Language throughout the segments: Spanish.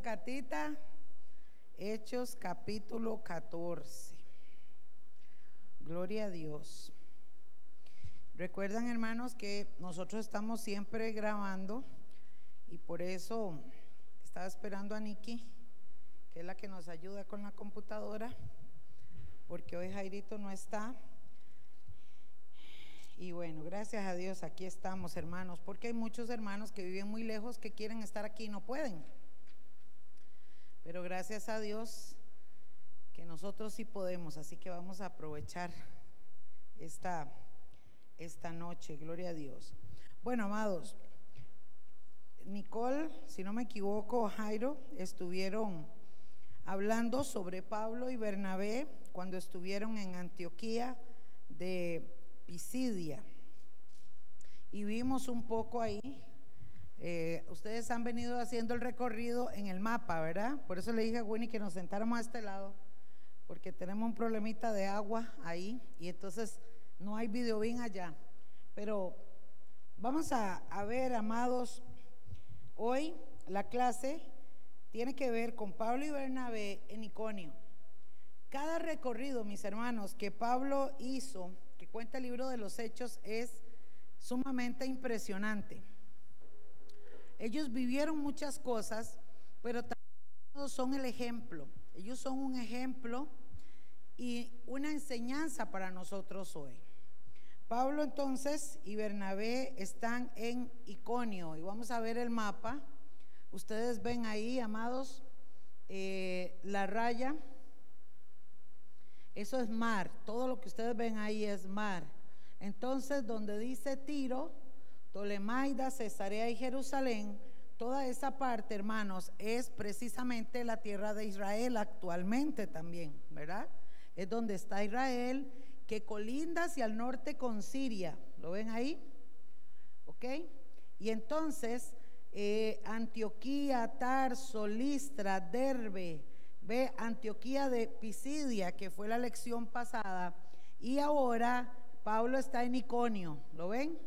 Catita? Hechos capítulo 14. Gloria a Dios. Recuerdan, hermanos, que nosotros estamos siempre grabando y por eso estaba esperando a Nikki, que es la que nos ayuda con la computadora, porque hoy Jairito no está. Y bueno, gracias a Dios aquí estamos, hermanos, porque hay muchos hermanos que viven muy lejos que quieren estar aquí y no pueden. Pero gracias a Dios que nosotros sí podemos, así que vamos a aprovechar esta, esta noche, gloria a Dios. Bueno, amados, Nicole, si no me equivoco, Jairo, estuvieron hablando sobre Pablo y Bernabé cuando estuvieron en Antioquía de Pisidia. Y vimos un poco ahí, eh, ustedes han venido haciendo el recorrido en el mapa, ¿verdad? Por eso le dije a Winnie que nos sentáramos a este lado, porque tenemos un problemita de agua ahí y entonces no hay video bien allá. Pero vamos a, a ver, amados, hoy la clase tiene que ver con Pablo y Bernabé en Iconio. Cada recorrido, mis hermanos, que Pablo hizo, cuenta el libro de los Hechos es sumamente impresionante. Ellos vivieron muchas cosas, pero también son el ejemplo. Ellos son un ejemplo y una enseñanza para nosotros hoy. Pablo entonces y Bernabé están en Iconio y vamos a ver el mapa. Ustedes ven ahí, amados, eh, la raya eso es mar. Todo lo que ustedes ven ahí es mar. Entonces, donde dice Tiro, Tolemaida, Cesarea y Jerusalén, toda esa parte, hermanos, es precisamente la tierra de Israel actualmente también, ¿verdad? Es donde está Israel, que colinda hacia el norte con Siria. ¿Lo ven ahí? ¿Ok? Y entonces, eh, Antioquía, Tarso, Listra, Derbe, Ve Antioquía de Pisidia, que fue la lección pasada, y ahora Pablo está en Iconio, ¿lo ven?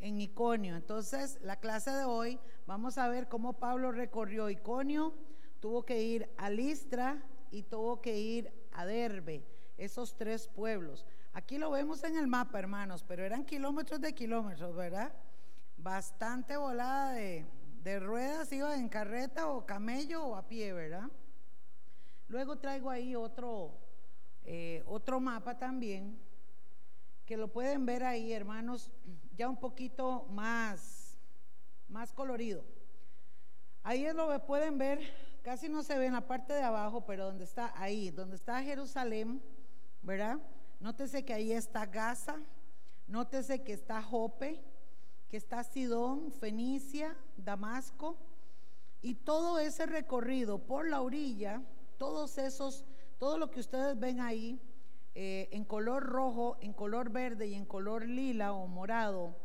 En Iconio. Entonces, la clase de hoy vamos a ver cómo Pablo recorrió Iconio, tuvo que ir a Listra y tuvo que ir a Derbe, esos tres pueblos. Aquí lo vemos en el mapa, hermanos, pero eran kilómetros de kilómetros, ¿verdad? Bastante volada de, de ruedas, iba en carreta o camello o a pie, ¿verdad? Luego traigo ahí otro, eh, otro mapa también, que lo pueden ver ahí, hermanos, ya un poquito más, más colorido. Ahí es lo que pueden ver, casi no se ve en la parte de abajo, pero donde está ahí, donde está Jerusalén, ¿verdad? Nótese que ahí está Gaza, nótese que está Jope, que está Sidón, Fenicia, Damasco, y todo ese recorrido por la orilla todos esos, todo lo que ustedes ven ahí, eh, en color rojo, en color verde y en color lila o morado,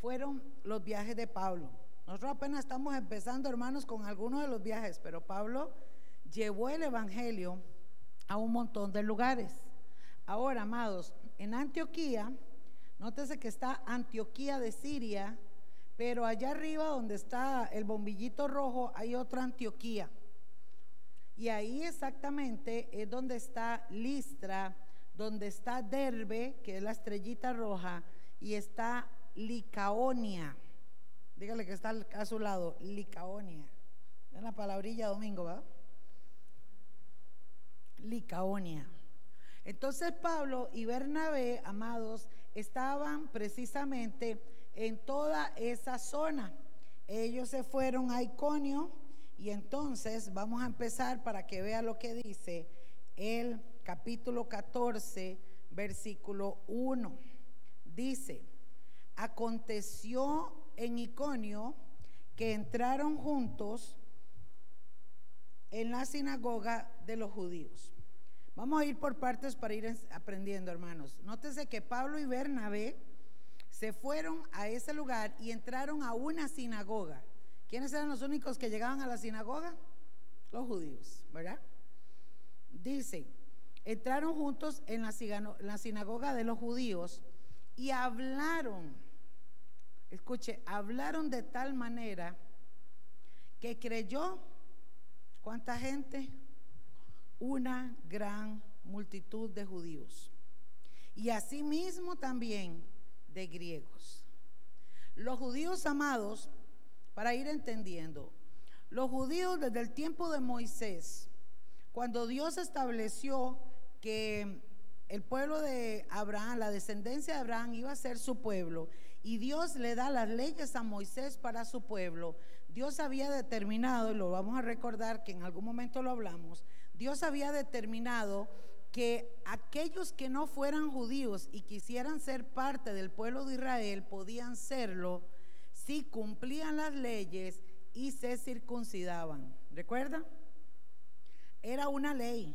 fueron los viajes de Pablo. Nosotros apenas estamos empezando, hermanos, con algunos de los viajes, pero Pablo llevó el Evangelio a un montón de lugares. Ahora, amados, en Antioquía, nótese que está Antioquía de Siria, pero allá arriba donde está el bombillito rojo hay otra Antioquía. Y ahí exactamente es donde está Listra, donde está Derbe, que es la estrellita roja, y está Licaonia. Dígale que está a su lado, Licaonia. Es la palabrilla domingo, ¿va? Licaonia. Entonces Pablo y Bernabé, amados, estaban precisamente en toda esa zona. Ellos se fueron a Iconio y entonces vamos a empezar para que vea lo que dice el capítulo 14, versículo 1. Dice, aconteció en Iconio que entraron juntos en la sinagoga de los judíos. Vamos a ir por partes para ir aprendiendo, hermanos. Nótese que Pablo y Bernabé se fueron a ese lugar y entraron a una sinagoga. ¿Quiénes eran los únicos que llegaban a la sinagoga? Los judíos, ¿verdad? Dice, entraron juntos en la, sinagoga de los judíos y hablaron, escuche, hablaron de tal manera que creyó ¿Cuánta gente? Una gran multitud de judíos. Y asimismo también de griegos. Los judíos amados, para ir entendiendo, los judíos desde el tiempo de Moisés, cuando Dios estableció que el pueblo de Abraham, la descendencia de Abraham iba a ser su pueblo, y Dios le da las leyes a Moisés para su pueblo, Dios había determinado, y lo vamos a recordar que en algún momento lo hablamos, Dios había determinado que aquellos que no fueran judíos y quisieran ser parte del pueblo de Israel podían serlo si cumplían las leyes y se circuncidaban. ¿Recuerdan? Era una ley.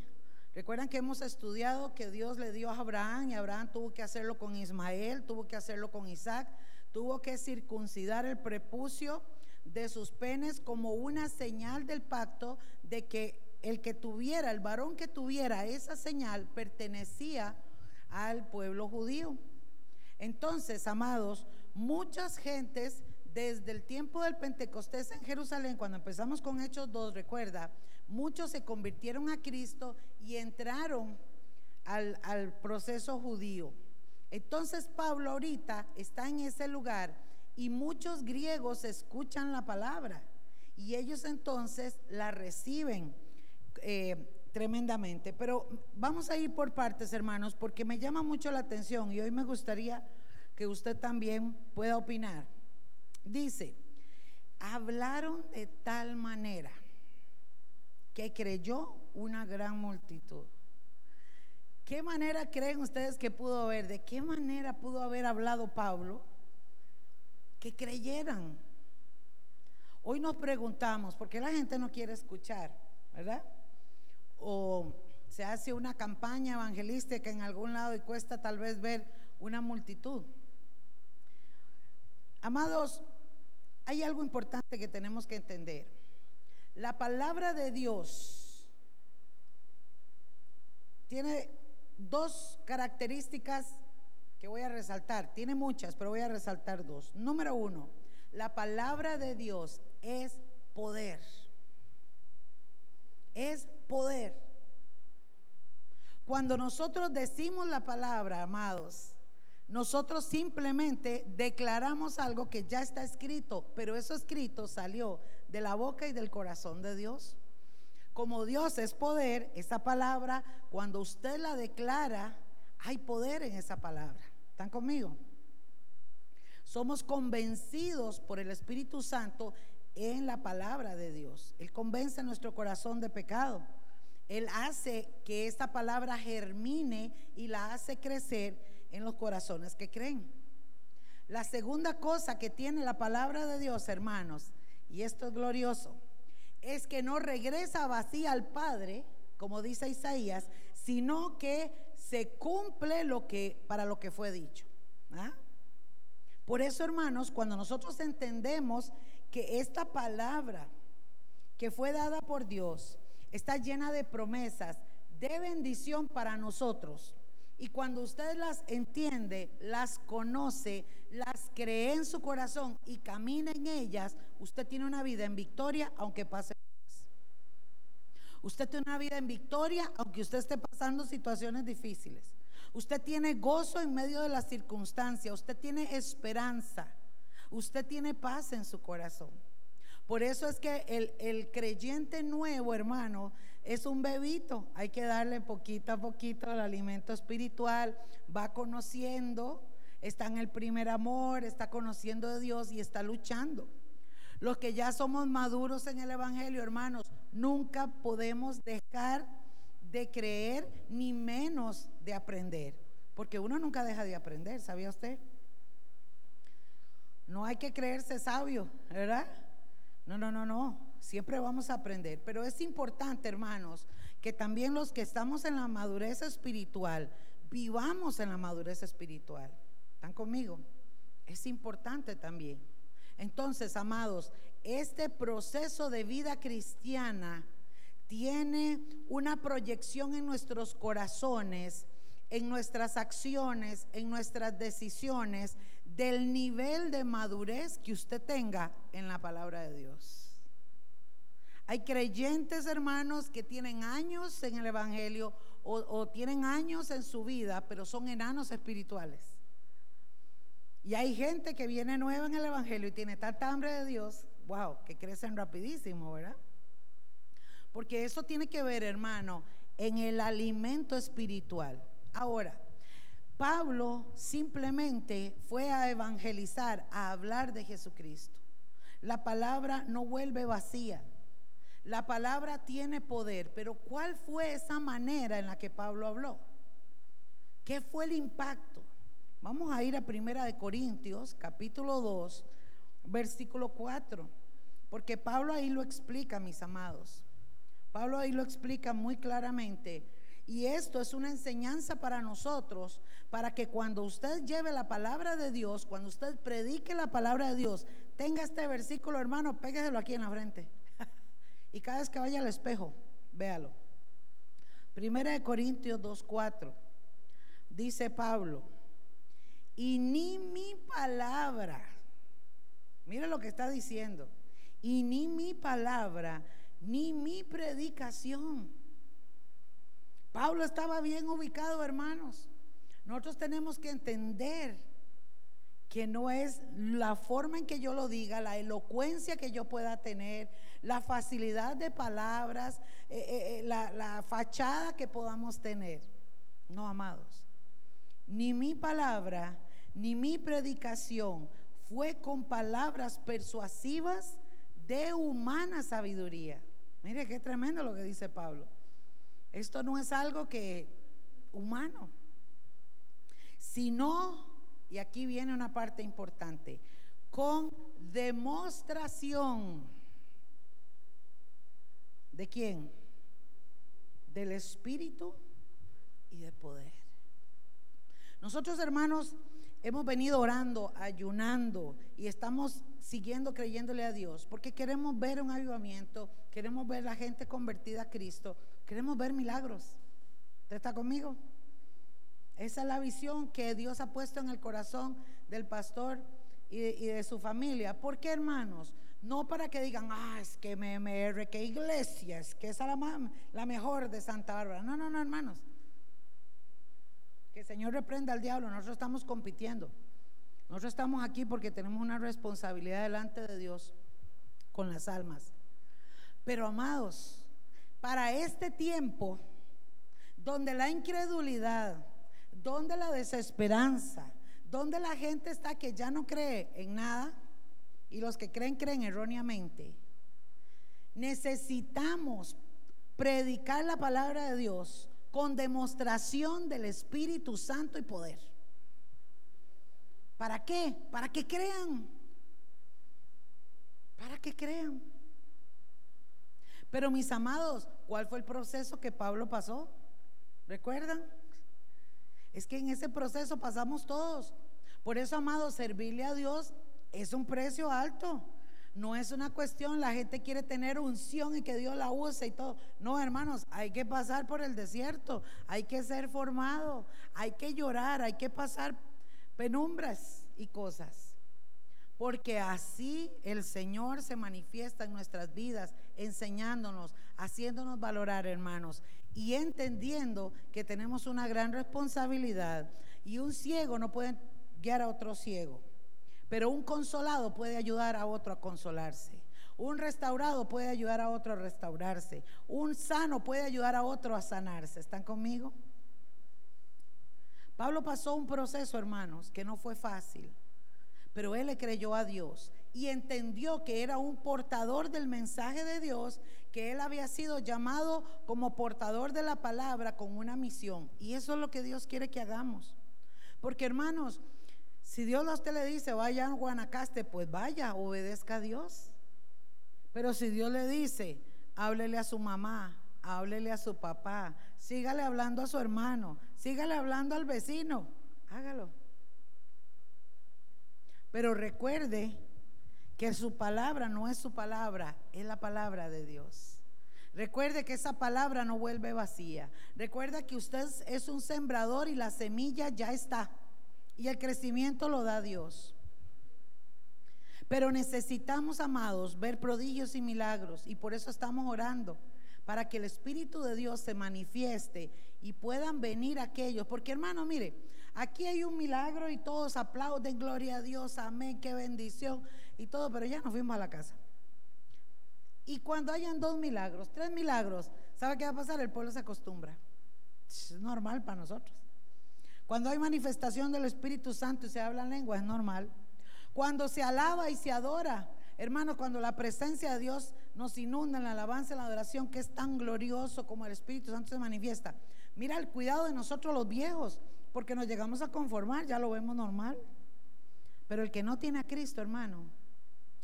Recuerdan que hemos estudiado que Dios le dio a Abraham y Abraham tuvo que hacerlo con Ismael, tuvo que hacerlo con Isaac, tuvo que circuncidar el prepucio de sus penes como una señal del pacto de que el que tuviera, el varón que tuviera esa señal pertenecía al pueblo judío. Entonces, amados, muchas gentes desde el tiempo del Pentecostés en Jerusalén, cuando empezamos con Hechos 2, recuerda, muchos se convirtieron a Cristo y entraron al, proceso judío. Entonces Pablo ahorita está en ese lugar y muchos griegos escuchan la palabra y ellos entonces la reciben eh, tremendamente. Pero vamos a ir por partes, hermanos, porque me llama mucho la atención y hoy me gustaría que usted también pueda opinar. Dice, hablaron de tal manera que creyó una gran multitud. ¿Qué manera creen ustedes que pudo haber? ¿De qué manera pudo haber hablado Pablo? que creyeran. Hoy nos preguntamos, ¿por qué la gente no quiere escuchar? ¿Verdad? O se hace una campaña evangelística en algún lado y cuesta tal vez ver una multitud. Amados, hay algo importante que tenemos que entender. La palabra de Dios tiene dos características que voy a resaltar. Tiene muchas, pero voy a resaltar dos. Número uno, la palabra de Dios es poder. Es poder. Cuando nosotros decimos la palabra, amados, nosotros simplemente declaramos algo que ya está escrito, pero eso escrito salió de la boca y del corazón de Dios. Como Dios es poder, esa palabra, cuando usted la declara, hay poder en esa palabra. ¿Están conmigo? Somos convencidos por el Espíritu Santo en la palabra de Dios. Él convence nuestro corazón de pecado. Él hace que esta palabra germine y la hace crecer en los corazones que creen. La segunda cosa que tiene la palabra de Dios, hermanos, y esto es glorioso, es que no regresa vacía al Padre, como dice Isaías, sino que se cumple lo que para lo que fue dicho. ¿ah? Por eso, hermanos, cuando nosotros entendemos que esta palabra que fue dada por Dios está llena de promesas, de bendición para nosotros. Y cuando usted las entiende, las conoce, las cree en su corazón y camina en ellas, usted tiene una vida en victoria aunque pase Usted tiene una vida en victoria aunque usted esté pasando situaciones difíciles. Usted tiene gozo en medio de las circunstancias. Usted tiene esperanza. Usted tiene paz en su corazón. Por eso es que el, el, creyente nuevo, hermano, es un bebito. Hay que darle poquito a poquito el alimento espiritual. Va conociendo, está en el primer amor, está conociendo de Dios y está luchando. Los que ya somos maduros en el Evangelio, hermanos, nunca podemos dejar de creer ni menos de aprender, porque uno nunca deja de aprender, ¿sabía usted? No hay que creerse sabio, ¿verdad? No, no, no, no, siempre vamos a aprender, pero es importante, hermanos, que también los que estamos en la madurez espiritual, vivamos en la madurez espiritual. ¿Están conmigo? Es importante también. Entonces, amados, este proceso de vida cristiana tiene una proyección en nuestros corazones, en nuestras acciones, en nuestras decisiones, del nivel de madurez que usted tenga en la palabra de Dios. Hay creyentes, hermanos, que tienen años en el Evangelio o, o tienen años en su vida, pero son enanos espirituales. Y hay gente que viene nueva en el Evangelio y tiene tanta hambre de Dios, wow, que crecen rapidísimo, ¿verdad? Porque eso tiene que ver, hermano, en el alimento espiritual. Ahora, Pablo simplemente fue a evangelizar, a hablar de Jesucristo. La palabra no vuelve vacía. La palabra tiene poder, pero ¿cuál fue esa manera en la que Pablo habló? ¿Qué fue el impacto? Vamos a ir a Primera de Corintios, capítulo 2, versículo 4, porque Pablo ahí lo explica, mis amados. Pablo ahí lo explica muy claramente. Y esto es una enseñanza para nosotros, para que cuando usted lleve la palabra de Dios, cuando usted predique la palabra de Dios, tenga este versículo, hermano, pégueselo aquí en la frente. y cada vez que vaya al espejo, véalo. Primera de Corintios 2.4, dice Pablo, y ni mi palabra, mire lo que está diciendo, y ni mi palabra ni mi predicación. Pablo estaba bien ubicado, hermanos. Nosotros tenemos que entender que no es la forma en que yo lo diga, la elocuencia que yo pueda tener, la facilidad de palabras, eh, eh, eh, la fachada que podamos tener. No, amados. Ni mi palabra, ni mi predicación fue con palabras persuasivas de humana sabiduría Mire qué tremendo lo que dice Pablo. Esto no es algo que humano, sino, y aquí viene una parte importante, con demostración. ¿De quién? Del Espíritu y de poder. Nosotros, hermanos, hemos venido orando, ayunando y estamos siguiendo creyéndole a Dios porque queremos ver un avivamiento, queremos ver la gente convertida a Cristo, queremos ver milagros. ¿Usted está conmigo? Esa es la visión que Dios ha puesto en el corazón del pastor y de, su familia. ¿Por qué, hermanos? No para que digan, ah, es que MMR, que iglesia, es que esa es la, la mejor de Santa Bárbara. No, no, no, hermanos. Que el Señor reprenda al diablo, nosotros estamos compitiendo. Nosotros estamos aquí porque tenemos una responsabilidad delante de Dios con las almas. Pero amados, para este tiempo, donde la incredulidad, donde la desesperanza, donde la gente está que ya no cree en nada, y los que creen creen erróneamente, necesitamos predicar la palabra de Dios con demostración del Espíritu Santo y poder. ¿Para qué? Para que crean. Para que crean. Pero mis amados, ¿cuál fue el proceso que Pablo pasó? ¿Recuerdan? Es que en ese proceso pasamos todos. Por eso, amados, servirle a Dios es un precio alto. No es una cuestión, la gente quiere tener unción y que Dios la use y todo. No, hermanos, hay que pasar por el desierto, hay que ser formado, hay que llorar, hay que pasar penumbras y cosas. Porque así el Señor se manifiesta en nuestras vidas, enseñándonos, haciéndonos valorar, hermanos, y entendiendo que tenemos una gran responsabilidad. Y un ciego no puede guiar a otro ciego. Pero un consolado puede ayudar a otro a consolarse. Un restaurado puede ayudar a otro a restaurarse. Un sano puede ayudar a otro a sanarse. ¿Están conmigo? Pablo pasó un proceso, hermanos, que no fue fácil. Pero él le creyó a Dios y entendió que era un portador del mensaje de Dios, que él había sido llamado como portador de la palabra con una misión. Y eso es lo que Dios quiere que hagamos. Porque hermanos, si Dios a usted le dice, vaya a Guanacaste, pues vaya, obedezca a Dios. Pero si Dios le dice, háblele a su mamá, háblele a su papá, sígale hablando a su hermano, sígale hablando al vecino, hágalo. Pero recuerde que su palabra no es su palabra, es la palabra de Dios. Recuerde que esa palabra no vuelve vacía. Recuerda que usted es un sembrador y la semilla ya está. Y el crecimiento lo da Dios. Pero necesitamos, amados, ver prodigios y milagros y por eso estamos orando para que el Espíritu de Dios se manifieste y puedan venir aquellos. Porque hermano, mire, aquí hay un milagro y todos aplauden, gloria a Dios, amén, qué bendición y todo, pero ya nos fuimos a la casa. Y cuando hayan dos milagros, tres milagros, ¿sabe qué va a pasar? El pueblo se acostumbra. Es normal para nosotros. Cuando hay manifestación del Espíritu Santo y se habla en lengua, es normal. Cuando se alaba y se adora, hermano, cuando la presencia de Dios nos inunda en la alabanza y la adoración, que es tan glorioso como el Espíritu Santo se manifiesta. Mira el cuidado de nosotros los viejos, porque nos llegamos a conformar, ya lo vemos normal. Pero el que no tiene a Cristo, hermano,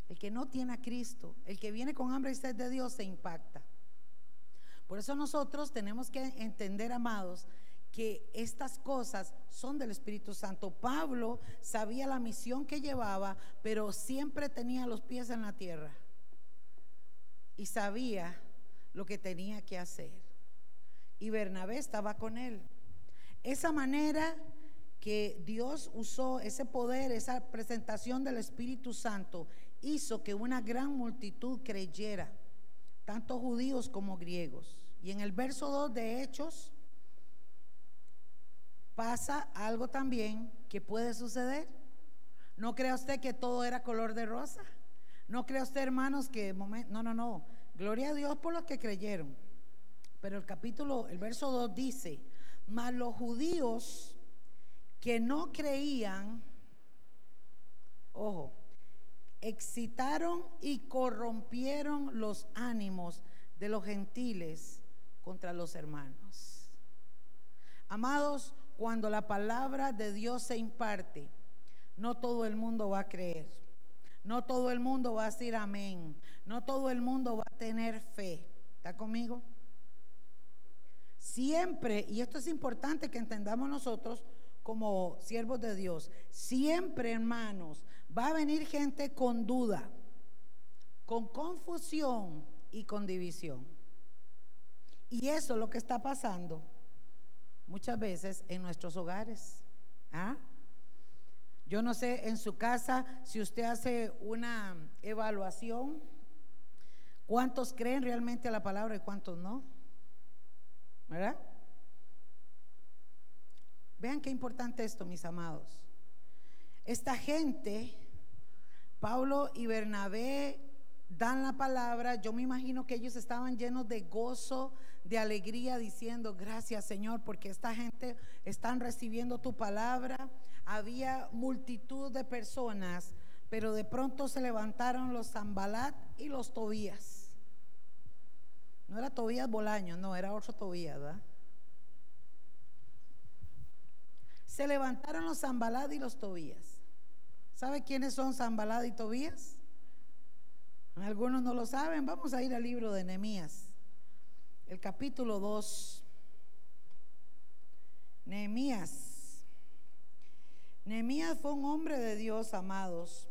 el que no tiene a Cristo, el que viene con hambre y sed de Dios, se impacta. Por eso nosotros tenemos que entender, amados, que estas cosas son del Espíritu Santo. Pablo sabía la misión que llevaba, pero siempre tenía los pies en la tierra y sabía lo que tenía que hacer. Y Bernabé estaba con él. Esa manera que Dios usó, ese poder, esa presentación del Espíritu Santo, hizo que una gran multitud creyera, tanto judíos como griegos. Y en el verso 2 de Hechos pasa algo también que puede suceder. No crea usted que todo era color de rosa. No crea usted, hermanos, que no, no, no. Gloria a Dios por los que creyeron. Pero el capítulo, el verso 2 dice, mas los judíos que no creían, ojo, excitaron y corrompieron los ánimos de los gentiles contra los hermanos. Amados, cuando la palabra de Dios se imparte, no todo el mundo va a creer. No todo el mundo va a decir amén. No todo el mundo va a tener fe. ¿Está conmigo? Siempre, y esto es importante que entendamos nosotros como siervos de Dios, siempre hermanos, va a venir gente con duda, con confusión y con división. Y eso es lo que está pasando muchas veces en nuestros hogares. ¿Ah? Yo no sé en su casa si usted hace una evaluación, cuántos creen realmente la palabra y cuántos no. ¿Verdad? Vean qué importante esto, mis amados. Esta gente, Pablo y Bernabé dan la palabra, yo me imagino que ellos estaban llenos de gozo, de alegría, diciendo, gracias Señor, porque esta gente están recibiendo tu palabra. Había multitud de personas, pero de pronto se levantaron los Zambalat y los Tobías. No era Tobías Bolaño, no, era otro Tobías, ¿verdad? Se levantaron los Zambalat y los Tobías. ¿Sabe quiénes son Zambalat y Tobías? Algunos no lo saben. Vamos a ir al libro de Nehemías, el capítulo 2. Nehemías. Nehemías fue un hombre de Dios, amados,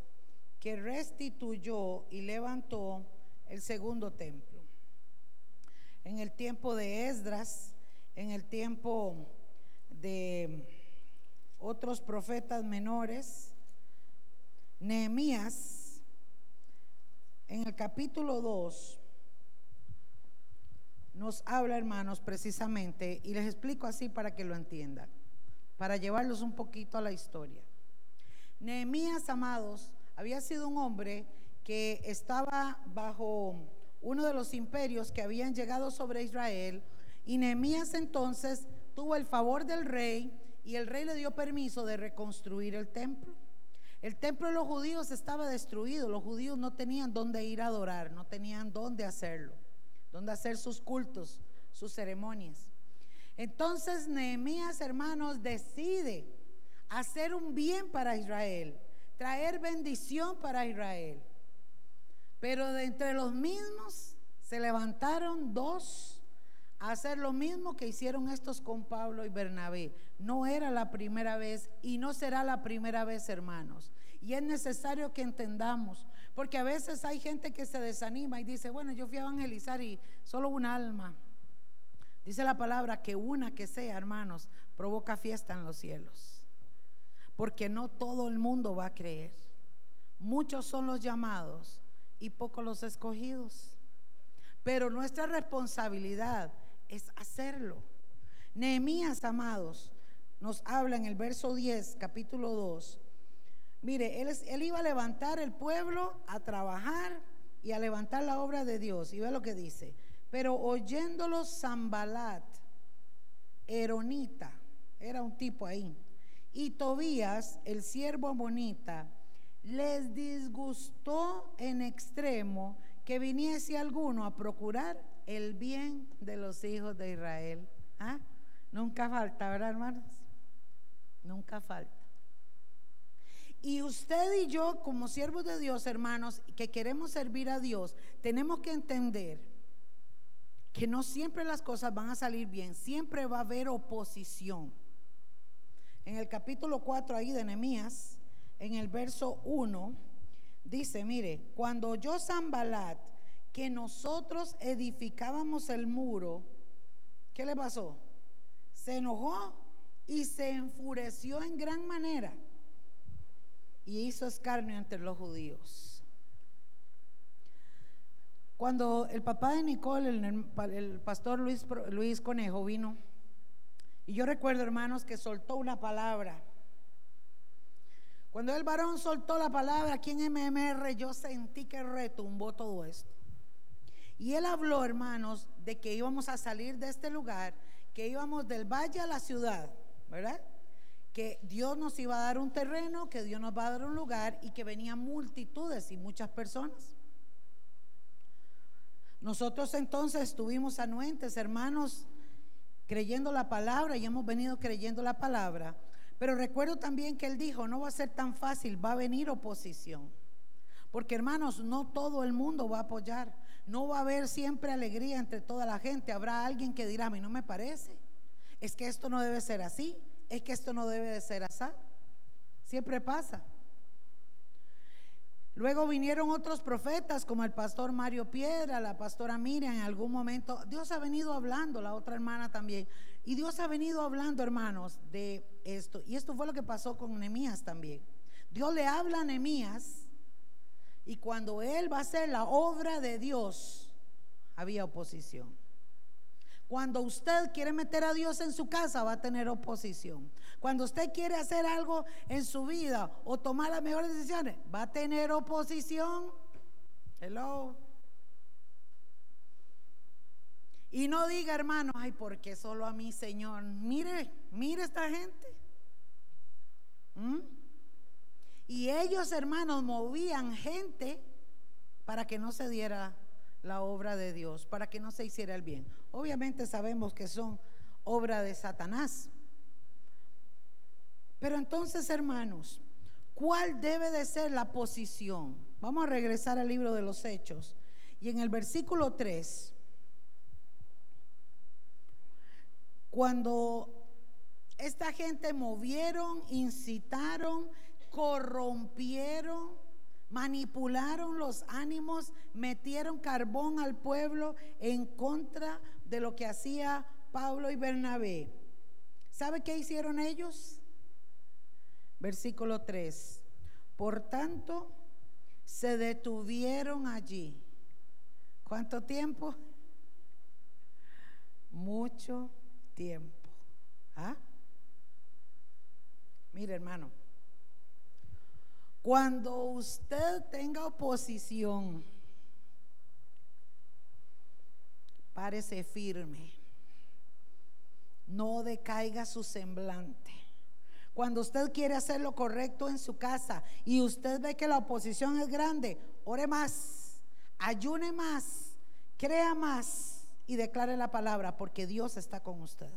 que restituyó y levantó el segundo templo. En el tiempo de Esdras, en el tiempo de otros profetas menores, Nehemías en el capítulo 2 nos habla, hermanos, precisamente, y les explico así para que lo entiendan, para llevarlos un poquito a la historia. Nehemías, amados, había sido un hombre que estaba bajo uno de los imperios que habían llegado sobre Israel, y Nehemías entonces tuvo el favor del rey y el rey le dio permiso de reconstruir el templo. El templo de los judíos estaba destruido, los judíos no tenían dónde ir a adorar, no tenían dónde hacerlo, dónde hacer sus cultos, sus ceremonias. Entonces Nehemías, hermanos, decide hacer un bien para Israel, traer bendición para Israel. Pero de entre los mismos se levantaron dos a hacer lo mismo que hicieron estos con Pablo y Bernabé. No era la primera vez y no será la primera vez, hermanos. Y es necesario que entendamos, porque a veces hay gente que se desanima y dice, bueno, yo fui a evangelizar y solo un alma. Dice la palabra que una que sea, hermanos, provoca fiesta en los cielos. Porque no todo el mundo va a creer. muchos son los llamados y pocos los escogidos. Pero nuestra responsabilidad es hacerlo. Nehemías, amados, nos habla en el verso 10, capítulo 2. Mire, él, iba a levantar el pueblo a trabajar y a levantar la obra de Dios. Y ve lo que dice. Pero oyéndolo Zambalat, Eronita, era un tipo ahí, y Tobías, el siervo amonita, les disgustó en extremo que viniese alguno a procurar el bien de los hijos de Israel. ¿Ah? Nunca falta, ¿verdad, hermanos? Nunca falta. Y usted y yo, como siervos de Dios, hermanos, que queremos servir a Dios, tenemos que entender que no siempre las cosas van a salir bien, siempre va a haber oposición. En el capítulo 4 ahí de Nehemías, en el verso 1, dice, mire, cuando oyó Zambalat que nosotros edificábamos el muro, ¿qué le pasó? Se enojó y se enfureció en gran manera y hizo escarnio entre los judíos. Cuando el papá de Nicole, el, pastor Luis, Luis Conejo, vino, y yo recuerdo, hermanos, que soltó una palabra. Cuando el varón soltó la palabra aquí en MMR, yo sentí que retumbó todo esto. Y él habló, hermanos, de que íbamos a salir de este lugar, que íbamos del valle a la ciudad, ¿verdad? Que Dios nos iba a dar un terreno, que Dios nos va a dar un lugar y que venían multitudes y muchas personas. Nosotros entonces estuvimos anuentes, hermanos, creyendo la palabra y hemos venido creyendo la palabra. Pero recuerdo también que él dijo, no va a ser tan fácil, va a venir oposición. Porque hermanos, no todo el mundo va a apoyar. No va a haber siempre alegría entre toda la gente. Habrá alguien que dirá, a mí no me parece. Es que esto no debe ser así. Es que esto no debe de ser así. Siempre pasa. Luego vinieron otros profetas como el pastor Mario Piedra, la pastora Miriam en algún momento. Dios ha venido hablando, la otra hermana también. Y Dios ha venido hablando, hermanos, de esto. Y esto fue lo que pasó con Nehemías también. Dios le habla a Nehemías y cuando él va a hacer la obra de Dios, había oposición. Cuando usted quiere meter a Dios en su casa, va a tener oposición. Cuando usted quiere hacer algo en su vida o tomar las mejores decisiones, va a tener oposición. Hello. Y no diga, hermano, ay, porque solo a mí, Señor. Mire, mire esta gente. ¿Mm? Y ellos, hermanos, movían gente para que no se diera la obra de Dios, para que no se hiciera el bien. Obviamente sabemos que son obra de Satanás. Pero entonces, hermanos, ¿cuál debe de ser la posición? Vamos a regresar al libro de los Hechos. Y en el versículo 3, cuando esta gente movieron, incitaron, corrompieron, manipularon los ánimos, metieron carbón al pueblo en contra de lo que hacía Pablo y Bernabé. ¿Sabe qué hicieron ellos? Versículo 3. Por tanto, se detuvieron allí. ¿Cuánto tiempo? Mucho tiempo. ¿Ah? Mire, hermano, cuando usted tenga oposición, párese firme. No decaiga su semblante. Cuando usted quiere hacer lo correcto en su casa y usted ve que la oposición es grande, ore más, ayune más, crea más y declare la palabra porque Dios está con usted.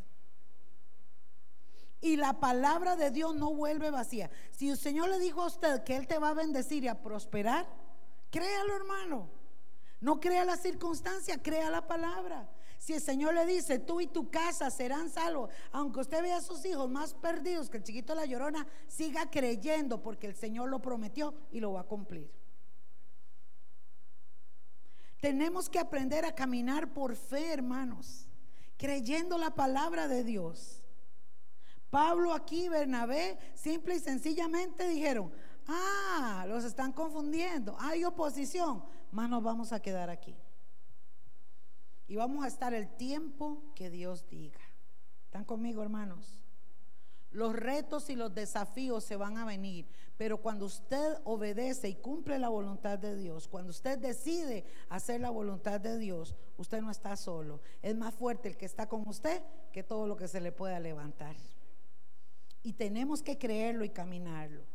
Y la palabra de Dios no vuelve vacía. Si el Señor le dijo a usted que Él te va a bendecir y a prosperar, créalo hermano. No crea la circunstancia, crea la palabra. Si el Señor le dice, tú y tu casa serán salvos, aunque usted vea a sus hijos más perdidos que el chiquito de la llorona, siga creyendo porque el Señor lo prometió y lo va a cumplir. Tenemos que aprender a caminar por fe, hermanos, creyendo la palabra de Dios. Pablo aquí, Bernabé, simple y sencillamente dijeron, Ah, los están confundiendo. Hay oposición, más nos vamos a quedar aquí. Y vamos a estar el tiempo que Dios diga. ¿Están conmigo, hermanos? Los retos y los desafíos se van a venir, pero cuando usted obedece y cumple la voluntad de Dios, cuando usted decide hacer la voluntad de Dios, usted no está solo. Es más fuerte el que está con usted que todo lo que se le pueda levantar. Y tenemos que creerlo y caminarlo.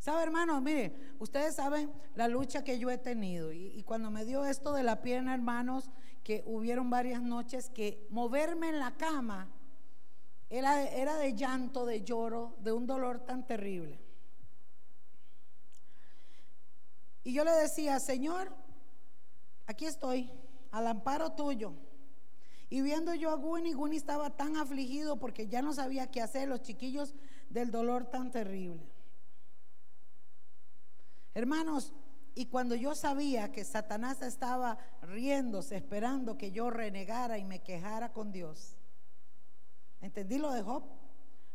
¿Sabe, hermano? Mire, ustedes saben la lucha que yo he tenido. Y, cuando me dio esto de la pierna, hermanos, que hubieron varias noches que moverme en la cama era, era de llanto, de lloro, de un dolor tan terrible. Y yo le decía, Señor, aquí estoy, al amparo tuyo. Y viendo yo a Guni, Guni estaba tan afligido porque ya no sabía qué hacer, los chiquillos del dolor tan terrible. Hermanos, y cuando yo sabía que Satanás estaba riéndose, esperando que yo renegara y me quejara con Dios, ¿entendí lo de Job?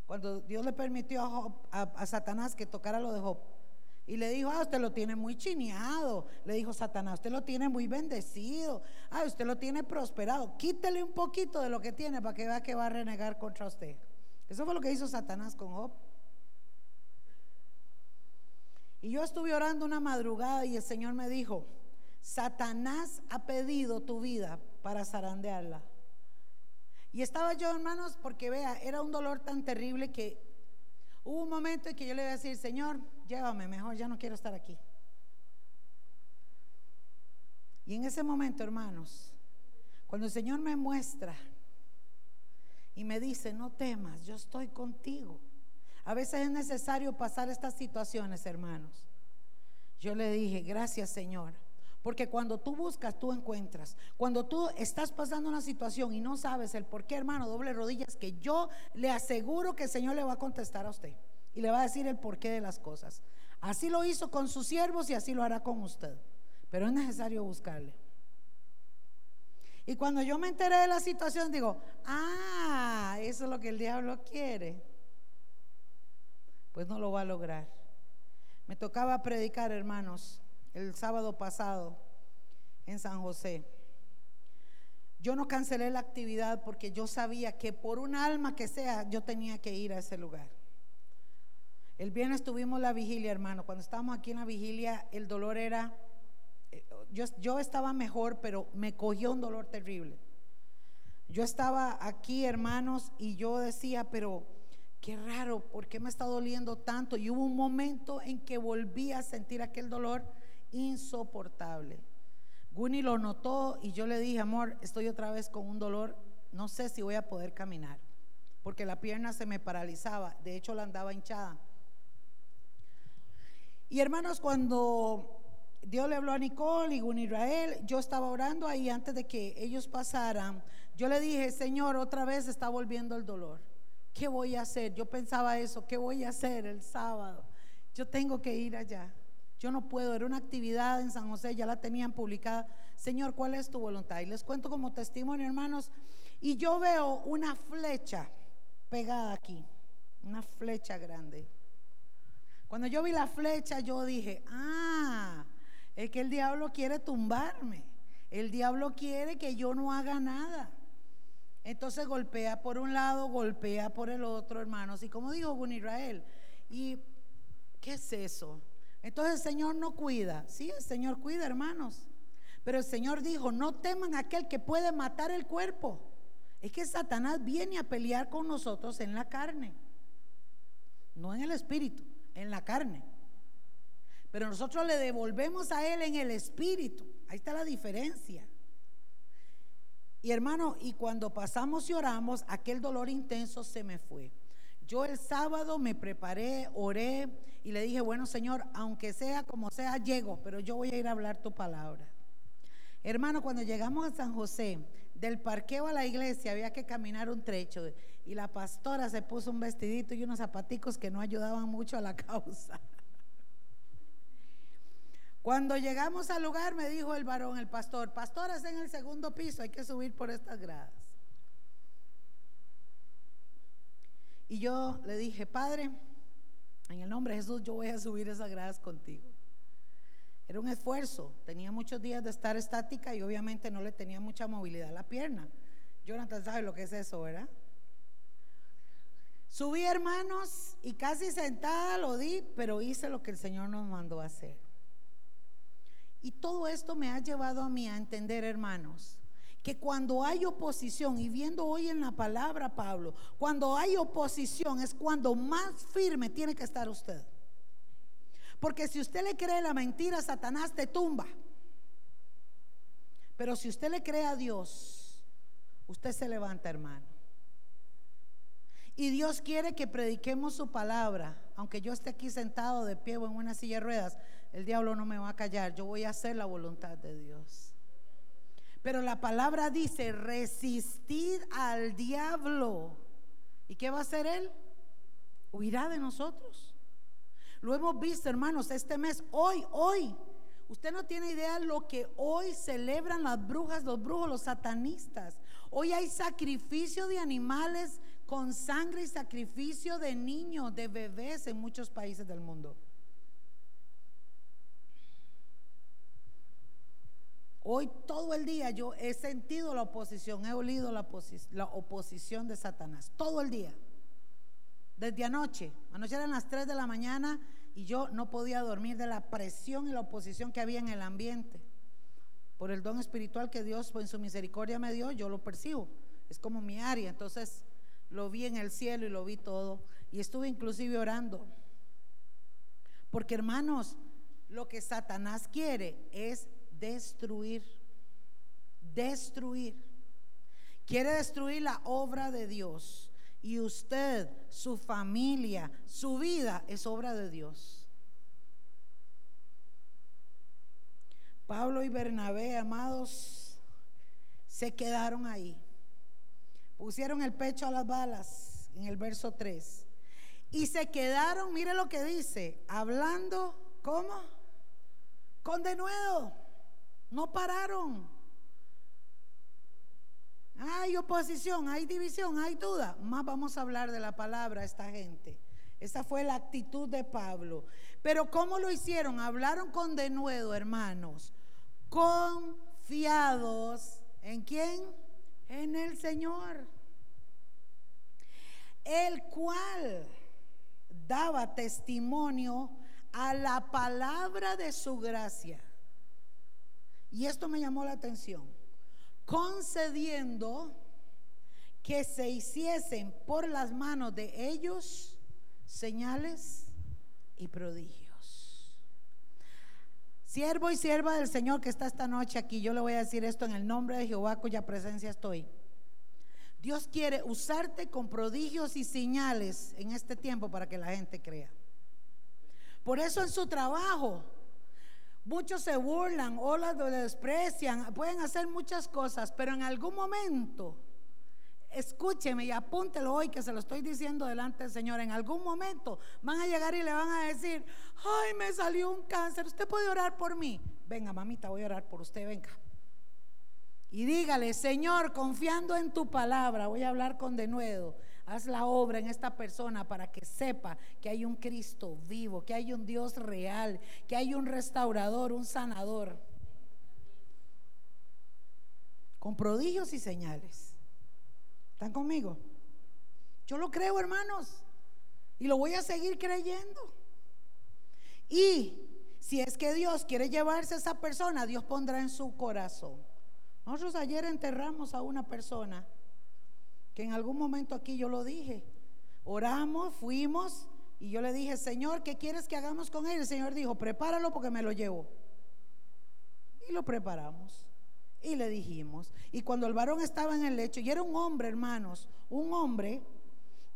Cuando Dios le permitió a, a, Satanás que tocara lo de Job. Y le dijo, ah, usted lo tiene muy chineado. Le dijo Satanás, usted lo tiene muy bendecido. Ah, usted lo tiene prosperado. Quítele un poquito de lo que tiene para que vea que va a renegar contra usted. Eso fue lo que hizo Satanás con Job. Y yo estuve orando una madrugada y el Señor me dijo, Satanás ha pedido tu vida para zarandearla. Y estaba yo, hermanos, porque vea, era un dolor tan terrible que hubo un momento en que yo le iba a decir, Señor, llévame, mejor ya no quiero estar aquí. Y en ese momento, hermanos, cuando el Señor me muestra y me dice, no temas, yo estoy contigo. A veces es necesario pasar estas situaciones, hermanos. Yo le dije, gracias Señor. Porque cuando tú buscas, tú encuentras. Cuando tú estás pasando una situación y no sabes el por qué, hermano, doble rodillas, que yo le aseguro que el Señor le va a contestar a usted. Y le va a decir el porqué de las cosas. Así lo hizo con sus siervos y así lo hará con usted. Pero es necesario buscarle. Y cuando yo me enteré de la situación, digo, ah, eso es lo que el diablo quiere pues no lo va a lograr. Me tocaba predicar, hermanos, el sábado pasado en San José. Yo no cancelé la actividad porque yo sabía que por un alma que sea, yo tenía que ir a ese lugar. El viernes tuvimos la vigilia, hermano. Cuando estábamos aquí en la vigilia, el dolor era, eh, yo, yo estaba mejor, pero me cogió un dolor terrible. Yo estaba aquí, hermanos, y yo decía, pero qué raro, ¿por qué me está doliendo tanto? Y hubo un momento en que volví a sentir aquel dolor insoportable. Guni lo notó y yo le dije, amor, estoy otra vez con un dolor, no sé si voy a poder caminar, porque la pierna se me paralizaba, de hecho la andaba hinchada. Y hermanos, cuando Dios le habló a Nicole y Guni Israel, yo estaba orando ahí antes de que ellos pasaran, yo le dije, Señor, otra vez está volviendo el dolor. ¿Qué voy a hacer? Yo pensaba eso, ¿qué voy a hacer el sábado? Yo tengo que ir allá. Yo no puedo, era una actividad en San José, ya la tenían publicada. Señor, ¿cuál es tu voluntad? Y les cuento como testimonio, hermanos. Y yo veo una flecha pegada aquí, una flecha grande. Cuando yo vi la flecha, yo dije, ah, es que el diablo quiere tumbarme. El diablo quiere que yo no haga nada. Entonces golpea por un lado, golpea por el otro, hermanos. Y como dijo con Israel, ¿y qué es eso? Entonces el Señor no cuida. Sí, el Señor cuida, hermanos. Pero el Señor dijo, no teman aquel que puede matar el cuerpo. Es que Satanás viene a pelear con nosotros en la carne. No en el espíritu, en la carne. Pero nosotros le devolvemos a Él en el espíritu. Ahí está la diferencia. Y hermano, y cuando pasamos y oramos, aquel dolor intenso se me fue. Yo el sábado me preparé, oré y le dije, bueno Señor, aunque sea como sea, llego, pero yo voy a ir a hablar tu palabra. Hermano, cuando llegamos a San José, del parqueo a la iglesia había que caminar un trecho y la pastora se puso un vestidito y unos zapaticos que no ayudaban mucho a la causa. Cuando llegamos al lugar me dijo el varón, el pastor, pastor, es en el segundo piso, hay que subir por estas gradas. Y yo le dije, padre, En el nombre de Jesús yo voy a subir esas gradas contigo. Era un esfuerzo, tenía muchos días de estar estática y obviamente no le tenía mucha movilidad a la pierna. Jonathan sabe lo que es eso, ¿verdad? Subí, hermanos, y casi sentada lo di, pero hice lo que el Señor nos mandó hacer. Y todo esto me ha llevado a mí a entender, hermanos, que cuando hay oposición, y viendo hoy en la palabra Pablo, cuando hay oposición es cuando más firme tiene que estar usted. Porque si usted le cree la mentira, Satanás te tumba. Pero si usted le cree a Dios, usted se levanta, hermano. Y Dios quiere que prediquemos su palabra. Aunque yo esté aquí sentado de pie o en una silla de ruedas, el diablo no me va a callar. Yo voy a hacer la voluntad de Dios. Pero la palabra dice, resistid al diablo. ¿Y qué va a hacer él? Huirá de nosotros. Lo hemos visto, hermanos, este mes, hoy, hoy. Usted no tiene idea lo que hoy celebran las brujas, los brujos, los satanistas. Hoy hay sacrificio de animales con sangre y sacrificio de niños, de bebés en muchos países del mundo. Hoy todo el día yo he sentido la oposición, he olido la, oposición de Satanás, todo el día. Desde anoche, anoche eran las 3 de la mañana y yo no podía dormir de la presión y la oposición que había en el ambiente. Por el don espiritual que Dios en su misericordia me dio, yo lo percibo. Es como mi área. Entonces lo vi en el cielo y lo vi todo. Y estuve inclusive orando. Porque hermanos, lo que Satanás quiere es destruir. Destruir. Quiere destruir la obra de Dios. Y usted, su familia, su vida es obra de Dios. Pablo y Bernabé, amados, se quedaron ahí. Pusieron el pecho a las balas en el verso 3. Y se quedaron, mire lo que dice, hablando, ¿cómo? Con denuedo. No pararon. Hay oposición, hay división, hay duda. Más vamos a hablar de la palabra a esta gente. Esa fue la actitud de Pablo. Pero ¿cómo lo hicieron? Hablaron con denuedo, hermanos. Confiados. ¿En quién? En el Señor. El cual daba testimonio a la palabra de su gracia. Y esto me llamó la atención concediendo que se hiciesen por las manos de ellos señales y prodigios. Siervo y sierva del Señor que está esta noche aquí, yo le voy a decir esto en el nombre de Jehová cuya presencia estoy. Dios quiere usarte con prodigios y señales en este tiempo para que la gente crea. Por eso en su trabajo Muchos se burlan o la desprecian, pueden hacer muchas cosas, pero en algún momento, escúcheme y apúntelo hoy que se lo estoy diciendo delante del Señor, en algún momento van a llegar y le van a decir, ay, me salió un cáncer, usted puede orar por mí. Venga, mamita, voy a orar por usted, venga. Y dígale, Señor, confiando en tu palabra, voy a hablar con denuedo Haz la obra en esta persona para que sepa que hay un Cristo vivo, que hay un Dios real, que hay un restaurador, un sanador. Con prodigios y señales. ¿Están conmigo? Yo lo creo, hermanos. Y lo voy a seguir creyendo. Y si es que Dios quiere llevarse a esa persona, Dios pondrá en su corazón. Nosotros ayer enterramos a una persona que en algún momento aquí yo lo dije. Oramos, fuimos y yo le dije, Señor, ¿qué quieres que hagamos con él? El Señor dijo, prepáralo porque me lo llevo. Y lo preparamos. Y le dijimos. Y cuando el varón estaba en el lecho, y era un hombre, hermanos, un hombre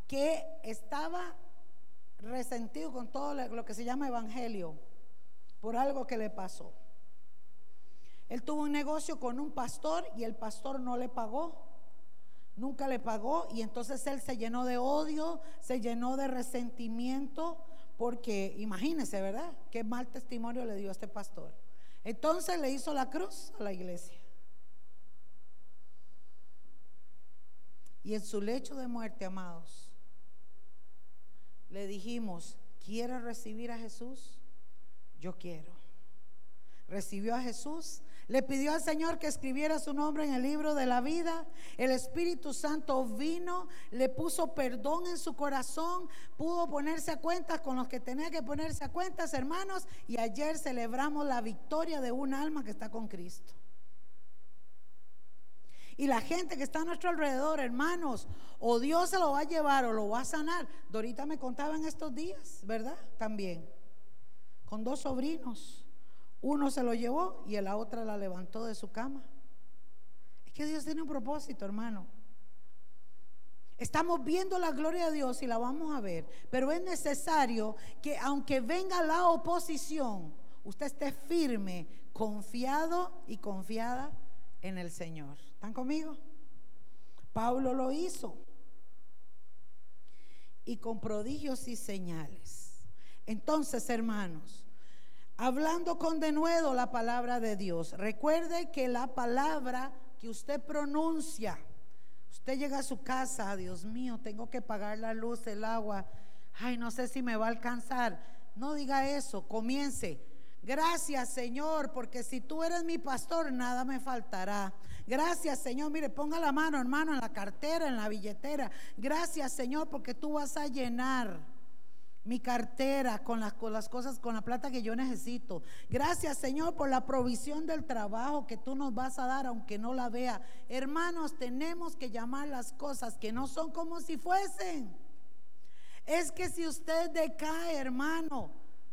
que estaba resentido con todo lo que se llama evangelio por algo que le pasó. Él tuvo un negocio con un pastor y el pastor no le pagó nunca le pagó y entonces él se llenó de odio, se llenó de resentimiento, porque imagínese, ¿verdad? Qué mal testimonio le dio a este pastor. Entonces le hizo la cruz a la iglesia. Y en su lecho de muerte, amados, le dijimos, ¿Quiere recibir a Jesús? Yo quiero. Recibió a Jesús, le pidió al Señor que escribiera su nombre en el libro de la vida. El Espíritu Santo vino, le puso perdón en su corazón, pudo ponerse a cuentas con los que tenía que ponerse a cuentas, hermanos, y ayer celebramos la victoria de un alma que está con Cristo. Y la gente que está a nuestro alrededor, hermanos, o Dios se lo va a llevar o lo va a sanar. Dorita me contaba en estos días, ¿verdad? También, con dos sobrinos. Uno se lo llevó y la otra la levantó de su cama. Es que Dios tiene un propósito, hermano. Estamos viendo la gloria de Dios y la vamos a ver, pero es necesario que aunque venga la oposición, usted esté firme, confiado y confiada en el Señor. ¿Están conmigo? Pablo lo hizo. Y con prodigios y señales. Entonces, hermanos, hablando con denuedo la palabra de Dios, recuerde que la palabra que usted pronuncia, usted llega a su casa, Dios mío, tengo que pagar la luz, el agua, ay, no sé si me va a alcanzar. No diga eso, comience. Gracias Señor, porque si tú eres mi pastor, nada me faltará. Gracias Señor, mire, ponga la mano hermano en la cartera, en la billetera. Gracias Señor, porque tú vas a llenar mi cartera con las, con las cosas, con la plata que yo necesito. Gracias Señor por la provisión del trabajo que tú nos vas a dar, aunque no la vea. Hermanos, tenemos que llamar las cosas que no son como si fuesen. Es que si usted decae, hermano,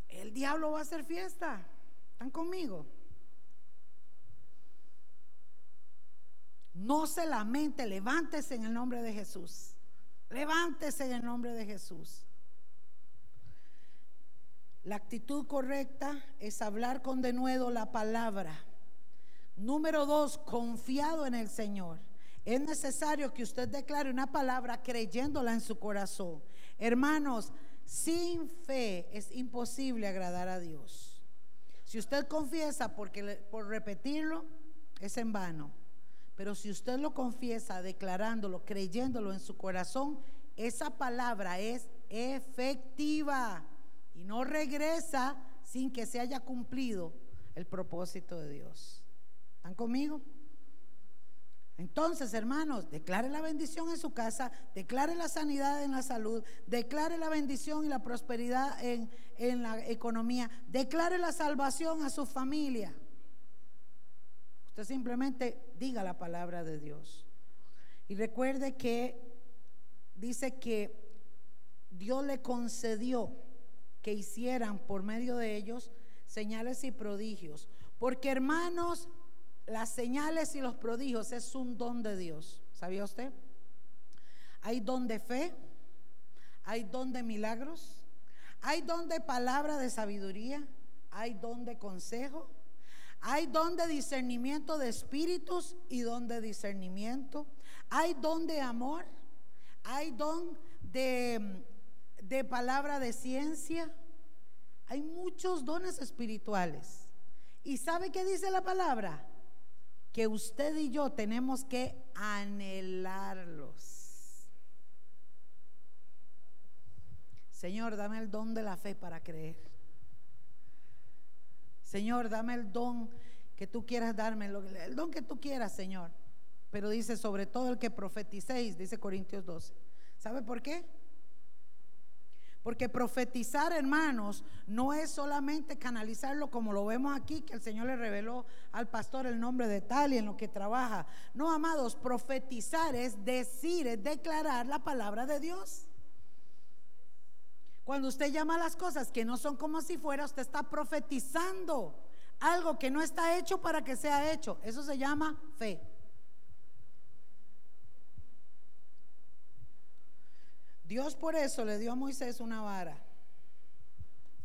el diablo va a hacer fiesta. ¿Están conmigo? No se lamente, levántese en el nombre de Jesús. Levántese en el nombre de Jesús. La actitud correcta es hablar con denuedo la palabra. Número dos, confiado en el Señor. Es necesario que usted declare una palabra creyéndola en su corazón. Hermanos, sin fe es imposible agradar a Dios. Si usted confiesa porque por repetirlo es en vano, pero si usted lo confiesa declarándolo, creyéndolo en su corazón, esa palabra es efectiva y no regresa sin que se haya cumplido el propósito de Dios. ¿Están conmigo? Entonces, hermanos, declare la bendición en su casa, declare la sanidad en la salud, declare la bendición y la prosperidad en, en la economía, declare la salvación a su familia. Usted simplemente diga la palabra de Dios. Y recuerde que dice que Dios le concedió que hicieran por medio de ellos señales y prodigios. Porque hermanos, las señales y los prodigios es un don de Dios. ¿Sabía usted? Hay don de fe, hay don de milagros, hay don de palabra de sabiduría, hay don de consejo, hay don de discernimiento de espíritus y don de discernimiento, hay don de amor, hay don de, de palabra de ciencia, hay muchos dones espirituales. ¿Y sabe qué dice la palabra? que usted y yo tenemos que anhelarlos. Señor, dame el don de la fe para creer. Señor, dame el don que tú quieras darme, el don que tú quieras, Señor. Pero dice, sobre todo el que profeticéis, dice Corintios 12. ¿Sabe por qué? Porque profetizar, hermanos, no es solamente canalizarlo como lo vemos aquí, que el Señor le reveló al pastor el nombre de tal y en lo que trabaja. No, amados, profetizar es decir, es declarar la palabra de Dios. Cuando usted llama las cosas que no son como si fuera, usted está profetizando algo que no está hecho para que sea hecho. Eso se llama fe. Dios por eso le dio a Moisés una vara.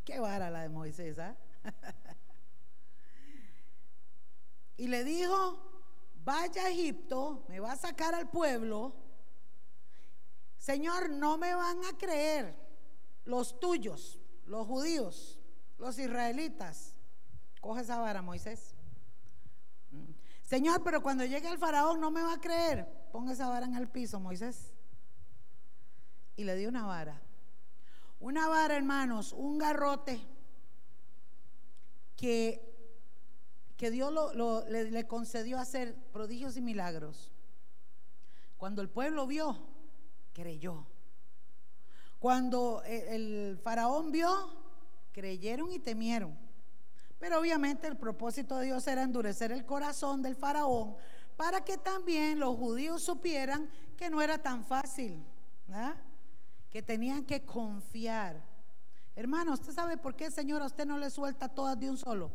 Qué vara la de Moisés, ¿ah? y le dijo, vaya a Egipto, me va a sacar al pueblo. Señor, no me van a creer los tuyos, los judíos, los israelitas. Coge esa vara, Moisés. Mm. Señor, pero cuando llegue el faraón no me va a creer. Ponga esa vara en el piso, Moisés y le dio una vara. Una vara, hermanos, un garrote que, que Dios le, concedió hacer prodigios y milagros. Cuando el pueblo vio, creyó. Cuando e, el faraón vio, creyeron y temieron. Pero obviamente el propósito de Dios era endurecer el corazón del faraón para que también los judíos supieran que no era tan fácil, que tenían que confiar. Hermano, ¿usted sabe por qué, Señor, a usted no le suelta todas de un solo?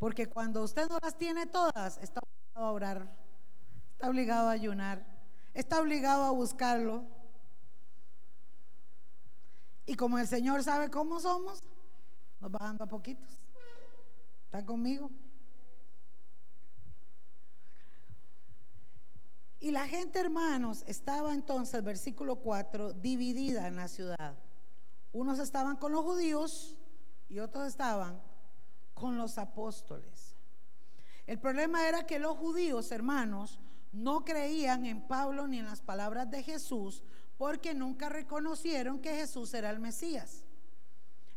Porque cuando usted no las tiene todas, está obligado a orar, está obligado a ayunar, está obligado a buscarlo. Y como el Señor sabe cómo somos, nos va dando a poquitos. ¿Está conmigo? Y la gente, hermanos, estaba entonces, versículo 4, dividida en la ciudad. Unos estaban con los judíos y otros estaban con los apóstoles. El problema era que los judíos, hermanos, no creían en Pablo ni en las palabras de Jesús porque nunca reconocieron que Jesús era el Mesías.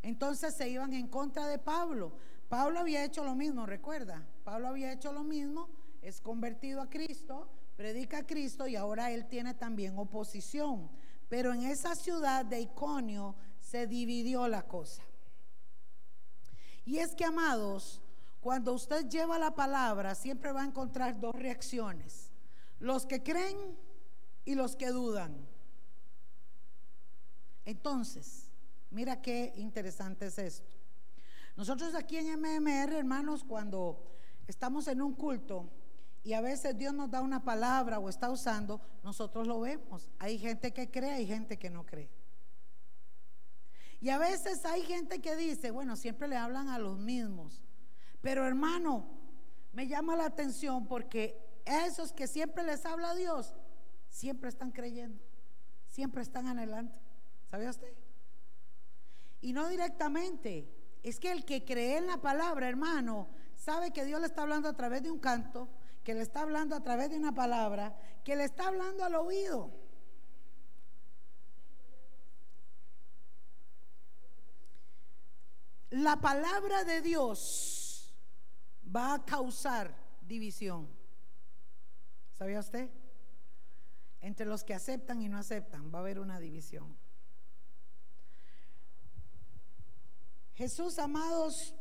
Entonces se iban en contra de Pablo. Pablo había hecho lo mismo, recuerda. Pablo había hecho lo mismo, es convertido a Cristo, predica a Cristo y ahora él tiene también oposición. Pero en esa ciudad de Iconio se dividió la cosa. Y es que, amados, cuando usted lleva la palabra, siempre va a encontrar dos reacciones. Los que creen y los que dudan. Entonces, mira qué interesante es esto. Nosotros aquí en MMR, hermanos, cuando estamos en un culto, y a veces Dios nos da una palabra o está usando, nosotros lo vemos. Hay gente que cree, hay gente que no cree. Y a veces hay gente que dice, bueno, siempre le hablan a los mismos. Pero hermano, me llama la atención porque esos que siempre les habla Dios, siempre están creyendo, siempre están adelante. ¿Sabe usted? Y no directamente. Es que el que cree en la palabra, hermano, sabe que Dios le está hablando a través de un canto, que le está hablando a través de una palabra, que le está hablando al oído. La palabra de Dios va a causar división. ¿Sabía usted? Entre los que aceptan y no aceptan va a haber una división. Jesús, amados,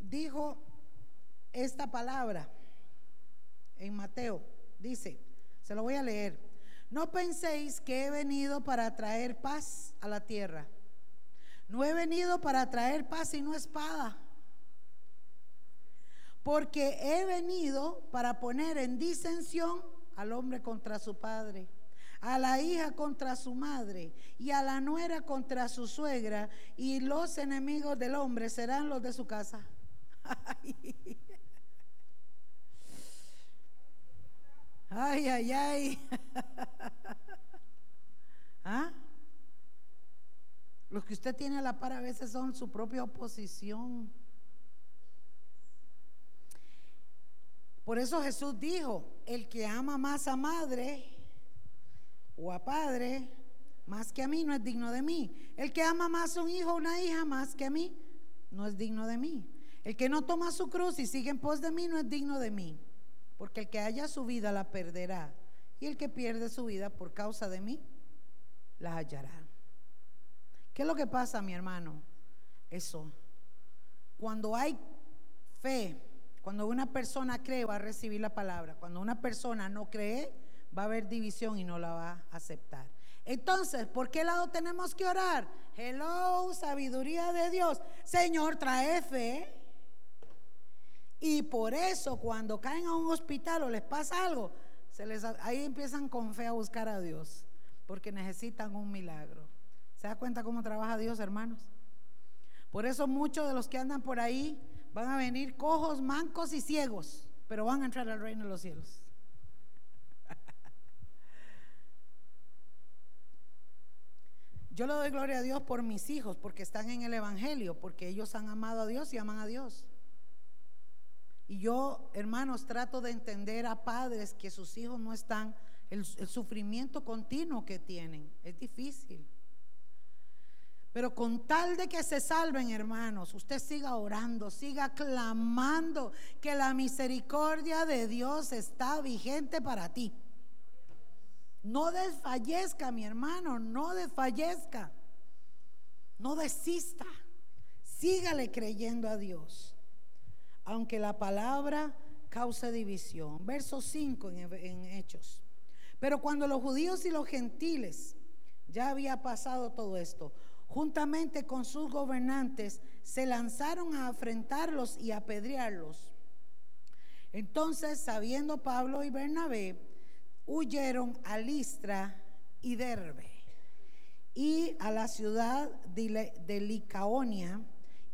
dijo esta palabra en Mateo. Dice, se lo voy a leer. No penséis que he venido para traer paz a la tierra. No he venido para traer paz y no espada. Porque he venido para poner en disensión al hombre contra su padre, a la hija contra su madre y a la nuera contra su suegra, y los enemigos del hombre serán los de su casa. Ay, ay, ay. ¿Ah? Los que usted tiene a la par a veces son su propia oposición. Por eso Jesús dijo, el que ama más a madre o a padre, más que a mí, no es digno de mí. El que ama más a un hijo o una hija, más que a mí, no es digno de mí. El que no toma su cruz y sigue en pos de mí, no es digno de mí. Porque el que haya su vida la perderá. Y el que pierde su vida por causa de mí, la hallará. ¿Qué es lo que pasa, mi hermano? Eso. Cuando hay fe, cuando una persona cree, va a recibir la palabra. Cuando una persona no cree, va a haber división y no la va a aceptar. Entonces, ¿por qué lado tenemos que orar? Hello, sabiduría de Dios. Señor, trae fe. Y por eso cuando caen a un hospital o les pasa algo, se les, ahí empiezan con fe a buscar a Dios, porque necesitan un milagro. ¿Se da cuenta cómo trabaja Dios, hermanos? Por eso muchos de los que andan por ahí van a venir cojos, mancos y ciegos, pero van a entrar al reino de los cielos. Yo le doy gloria a Dios por mis hijos, porque están en el Evangelio, porque ellos han amado a Dios y aman a Dios. Y yo, hermanos, trato de entender a padres que sus hijos no están, el, sufrimiento continuo que tienen, es difícil. Pero con tal de que se salven, hermanos, usted siga orando, siga clamando que la misericordia de Dios está vigente para ti. No desfallezca, mi hermano, no desfallezca. No desista. Sígale creyendo a Dios. Aunque la palabra cause división. Verso 5 en, Hechos. Pero cuando los judíos y los gentiles ya había pasado todo esto, juntamente con sus gobernantes, se lanzaron a afrentarlos y a apedrearlos. Entonces, sabiendo Pablo y Bernabé, huyeron a Listra y Derbe y a la ciudad de Licaonia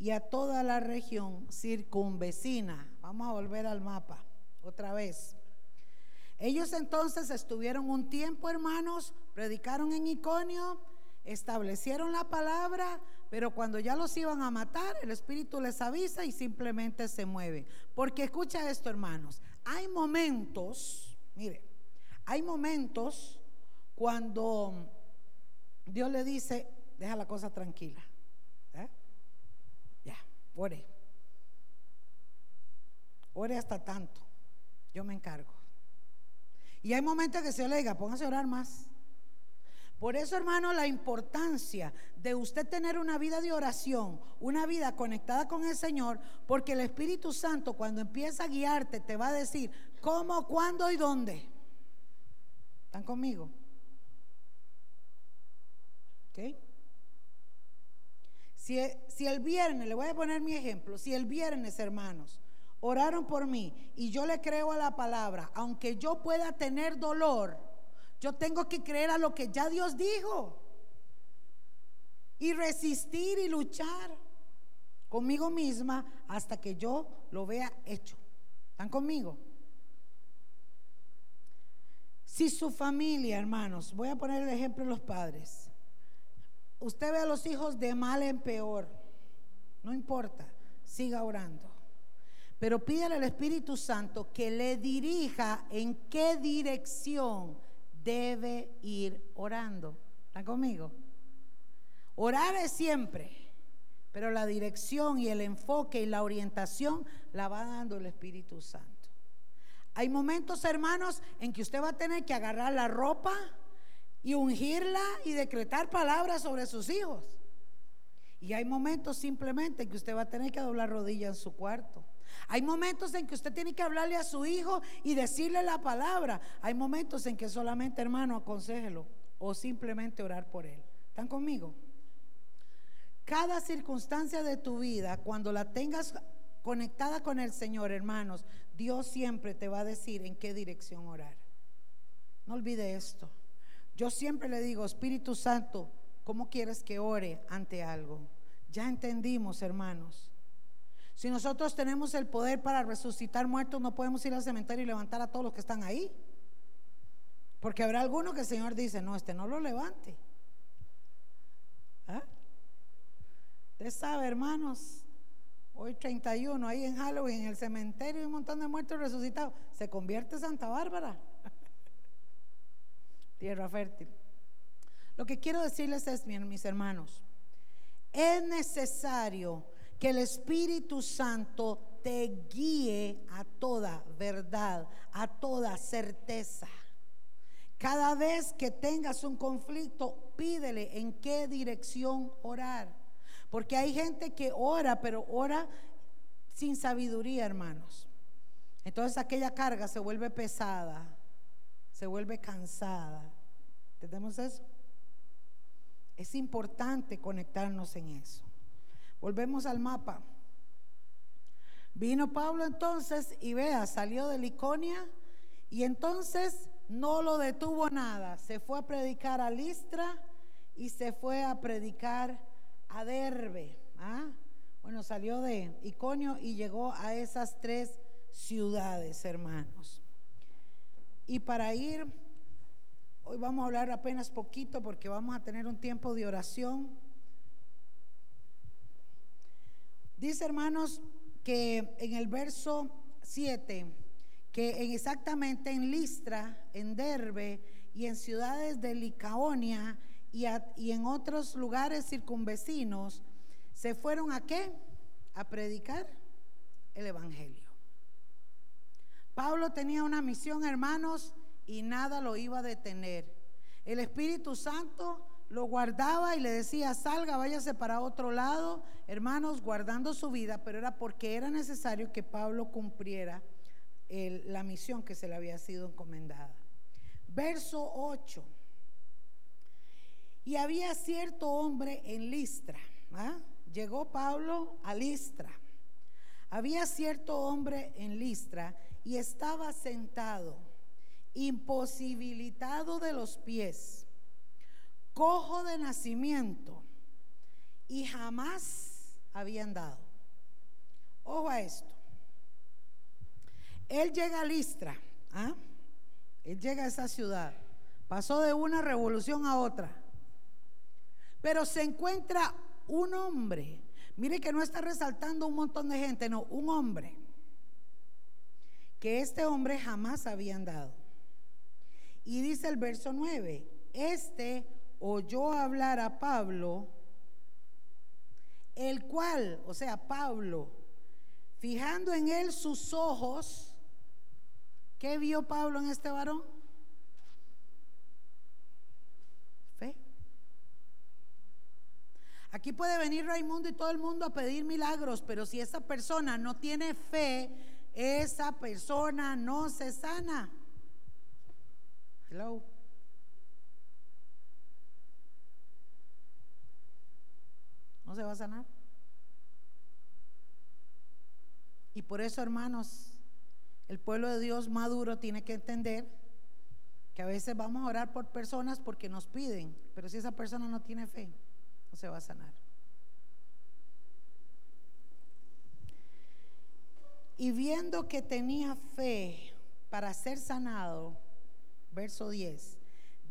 y a toda la región circunvecina. Vamos a volver al mapa otra vez. Ellos entonces estuvieron un tiempo, hermanos, predicaron en Iconio, establecieron la palabra, pero cuando ya los iban a matar, el Espíritu les avisa y simplemente se mueve. Porque escucha esto, hermanos, hay momentos, mire, hay momentos cuando Dios le dice, deja la cosa tranquila. Ore. Ore hasta tanto. Yo me encargo. Y hay momentos que se le diga, póngase a orar más. Por eso, hermano, la importancia de usted tener una vida de oración, una vida conectada con el Señor, porque el Espíritu Santo cuando empieza a guiarte te va a decir cómo, cuándo y dónde. ¿Están conmigo? ¿Ok? Si, el viernes, le voy a poner mi ejemplo, si el viernes, hermanos, oraron por mí y yo le creo a la palabra, aunque yo pueda tener dolor, yo tengo que creer a lo que ya Dios dijo y resistir y luchar conmigo misma hasta que yo lo vea hecho. ¿Están conmigo? Si su familia, hermanos, voy a poner el ejemplo de los padres, usted ve a los hijos de mal en peor, no importa, siga orando. Pero pídale al Espíritu Santo que le dirija en qué dirección debe ir orando. ¿Están conmigo? Orar es siempre, pero la dirección y el enfoque y la orientación la va dando el Espíritu Santo. Hay momentos, hermanos, en que usted va a tener que agarrar la ropa y ungirla y decretar palabras sobre sus hijos. Y hay momentos simplemente en que usted va a tener que doblar rodillas en su cuarto hay momentos en que usted tiene que hablarle a su hijo y decirle la palabra. Hay momentos en que solamente, hermano, aconsejelo o simplemente orar por él. ¿Están conmigo? Cada circunstancia de tu vida, cuando la tengas conectada con el Señor, hermanos, Dios siempre te va a decir en qué dirección orar. No olvide esto. Yo siempre le digo, Espíritu Santo, ¿cómo quieres que ore ante algo? Ya entendimos, hermanos. Si nosotros tenemos el poder para resucitar muertos, no podemos ir al cementerio y levantar a todos los que están ahí. Porque habrá alguno que el Señor dice, no, este no lo levante. ¿Ah? Usted sabe, hermanos, hoy 31, ahí en Halloween, en el cementerio, hay un montón de muertos resucitados. Se convierte Santa Bárbara. Tierra fértil. Lo que quiero decirles es, mis hermanos, es necesario que el Espíritu Santo te guíe a toda verdad, a toda certeza. Cada vez que tengas un conflicto, pídele en qué dirección orar. Porque hay gente que ora, pero ora sin sabiduría, hermanos. Entonces aquella carga se vuelve pesada, se vuelve cansada. ¿Entendemos eso? Es importante conectarnos en eso. Volvemos al mapa. Vino Pablo entonces y vea, salió de Liconia y entonces no lo detuvo nada. Se fue a predicar a Listra y se fue a predicar a Derbe. ¿ah? Bueno, salió de Iconio y llegó a esas tres ciudades, hermanos. Y para ir, hoy vamos a hablar apenas poquito porque vamos a tener un tiempo de oración. Dice, hermanos, que en el verso 7, que exactamente en Listra, en Derbe y en ciudades de Licaonia y, y en otros lugares circunvecinos, se fueron a qué? A predicar el Evangelio. Pablo tenía una misión, hermanos, y nada lo iba a detener. El Espíritu Santo lo guardaba y le decía, salga, váyase para otro lado, hermanos, guardando su vida, pero era porque era necesario que Pablo cumpliera la misión que se le había sido encomendada. Verso 8. Y había cierto hombre en Listra. ¿ah? Llegó Pablo a Listra. Había cierto hombre en Listra y estaba sentado, imposibilitado de los pies, cojo de nacimiento y jamás había andado. Ojo a esto. Él llega a Listra, ¿ah? él llega a esa ciudad, pasó de una revolución a otra, pero se encuentra un hombre. Mire que no está resaltando un montón de gente, no, un hombre. Que este hombre jamás había andado. Y dice el verso 9, este oyó hablar a Pablo, el cual, o sea, Pablo, fijando en él sus ojos, ¿qué vio Pablo en este varón? Aquí puede venir Raimundo y todo el mundo a pedir milagros, pero si esa persona no tiene fe, esa persona no se sana. Hello. No se va a sanar. Y por eso, hermanos, el pueblo de Dios maduro tiene que entender que a veces vamos a orar por personas porque nos piden, pero si esa persona no tiene fe, no se va a sanar. Y viendo que tenía fe para ser sanado, verso 10,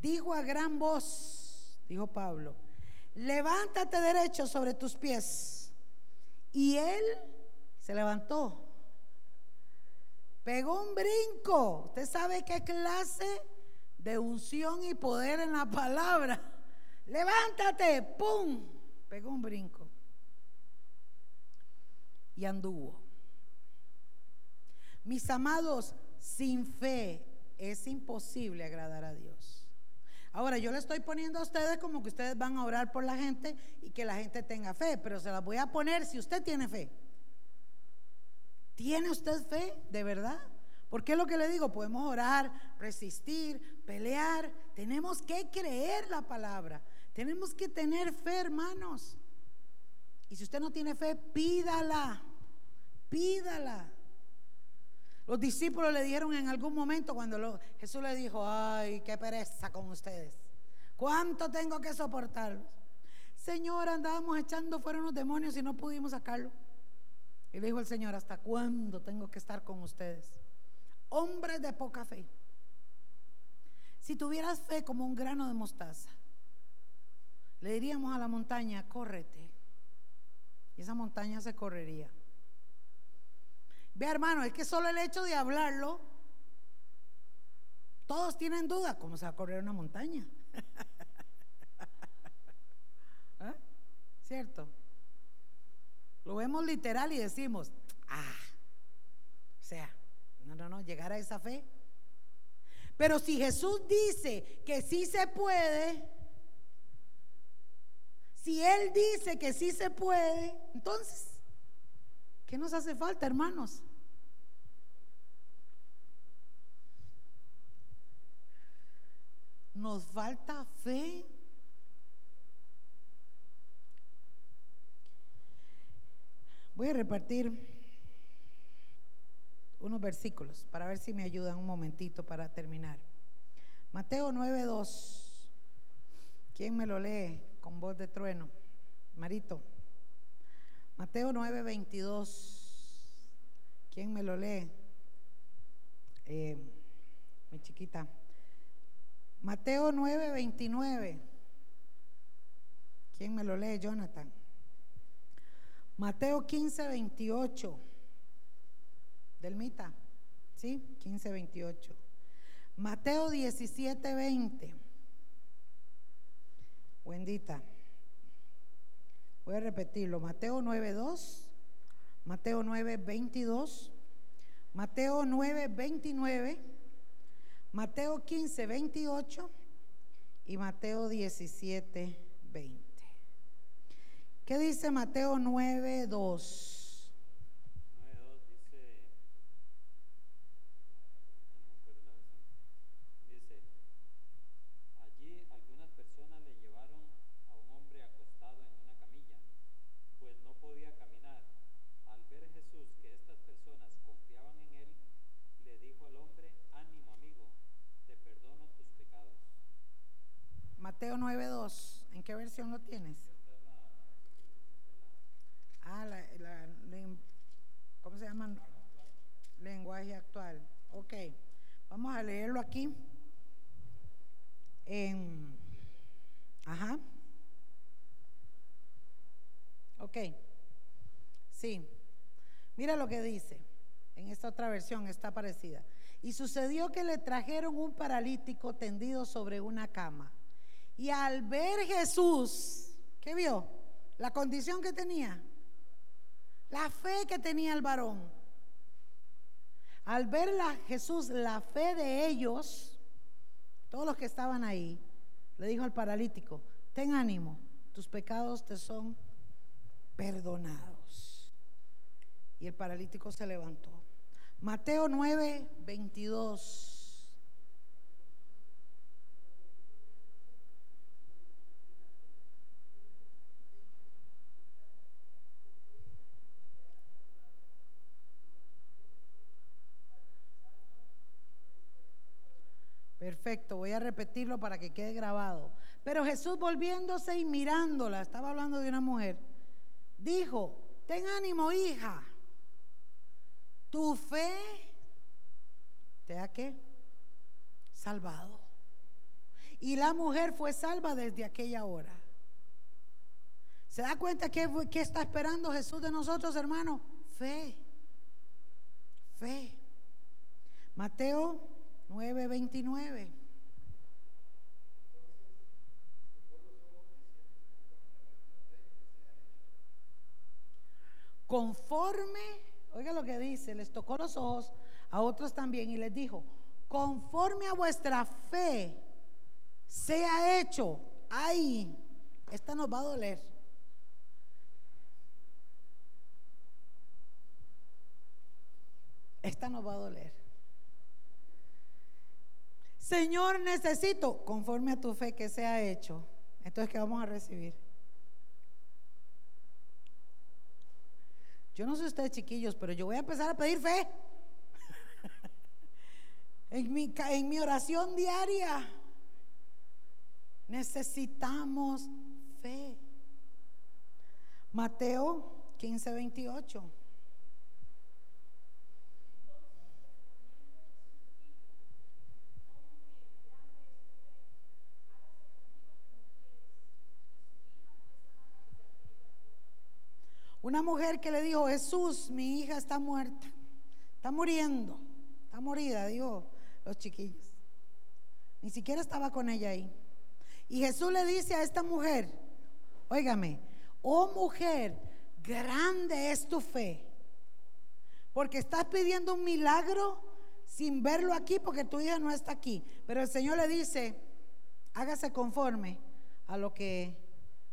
dijo a gran voz, dijo Pablo, levántate derecho sobre tus pies. Y él se levantó, pegó un brinco. Usted sabe qué clase de unción y poder en la palabra levántate, ¡pum! Pegó un brinco y anduvo. Mis amados, sin fe es imposible agradar a Dios. Ahora, yo le estoy poniendo a ustedes como que ustedes van a orar por la gente y que la gente tenga fe, pero se las voy a poner si usted tiene fe. ¿Tiene usted fe de verdad? Porque es lo que le digo, podemos orar, resistir, pelear, tenemos que creer la palabra. Tenemos que tener fe, hermanos. Y si usted no tiene fe, pídala. Pídala. Los discípulos le dijeron en algún momento cuando Jesús le dijo, ay, qué pereza con ustedes. ¿Cuánto tengo que soportarlos? Señor, andábamos echando fuera unos demonios y no pudimos sacarlo. Y le dijo el Señor, ¿hasta cuándo tengo que estar con ustedes? Hombres de poca fe. Si tuvieras fe como un grano de mostaza, le diríamos a la montaña, córrete. Y esa montaña se correría. Ve hermano, es que solo el hecho de hablarlo, todos tienen duda, ¿cómo se va a correr una montaña? ¿Eh? ¿Cierto? Lo vemos literal y decimos, ah, o sea, no, no, no, llegar a esa fe. Pero si Jesús dice que sí se puede, si Él dice que sí se puede, entonces, ¿qué nos hace falta, hermanos? Nos falta fe. Voy a repartir unos versículos para ver si me ayudan un momentito para terminar. Mateo 9:2. ¿Quién me lo lee? con voz de trueno. Marito. Mateo 9, 22. ¿Quién me lo lee? Eh, mi chiquita. Mateo 9, 29. ¿Quién me lo lee? Jonathan. Mateo 15, 28. Delmita. ¿Sí? 15, 28. Mateo 17, 20. Bendita. Voy a repetirlo. Mateo 9.2, Mateo 9.22, Mateo 9.29, Mateo 15.28 y Mateo 17.20. ¿Qué dice Mateo 9.2? Mateo 9.2. ¿En qué versión lo tienes? Ah, la, ¿cómo se llama? Lenguaje actual. Ok, vamos a leerlo aquí. En, ajá. Ok, sí. Mira lo que dice. En esta otra versión está parecida. Y sucedió que le trajeron un paralítico tendido sobre una cama. Y al ver Jesús, ¿qué vio? La condición que tenía, la fe que tenía el varón. Al ver Jesús la fe de ellos, todos los que estaban ahí, le dijo al paralítico, ten ánimo, tus pecados te son perdonados. Y el paralítico se levantó. Mateo 9, 22. Perfecto, voy a repetirlo para que quede grabado. Pero Jesús volviéndose y mirándola, estaba hablando de una mujer, dijo, ten ánimo hija, tu fe te ha que salvado. Y la mujer fue salva desde aquella hora. ¿Se da cuenta qué, qué está esperando Jesús de nosotros, hermano? Fe. Fe. Mateo 9:29. Conforme, oiga lo que dice, les tocó los ojos a otros también y les dijo, conforme a vuestra fe sea hecho, ay, esta nos va a doler. Esta nos va a doler. Señor, necesito, conforme a tu fe que sea hecho. Entonces, ¿qué vamos a recibir? Yo no sé ustedes chiquillos, pero yo voy a empezar a pedir fe. en, mi, en mi oración diaria. Necesitamos fe. Mateo 15, 28. Una mujer que le dijo, Jesús, mi hija está muerta, está muriendo, está morida, dijo los chiquillos. Ni siquiera estaba con ella ahí. Y Jesús le dice a esta mujer, óigame, oh mujer, grande es tu fe, porque estás pidiendo un milagro sin verlo aquí porque tu hija no está aquí. Pero el Señor le dice, hágase conforme a lo que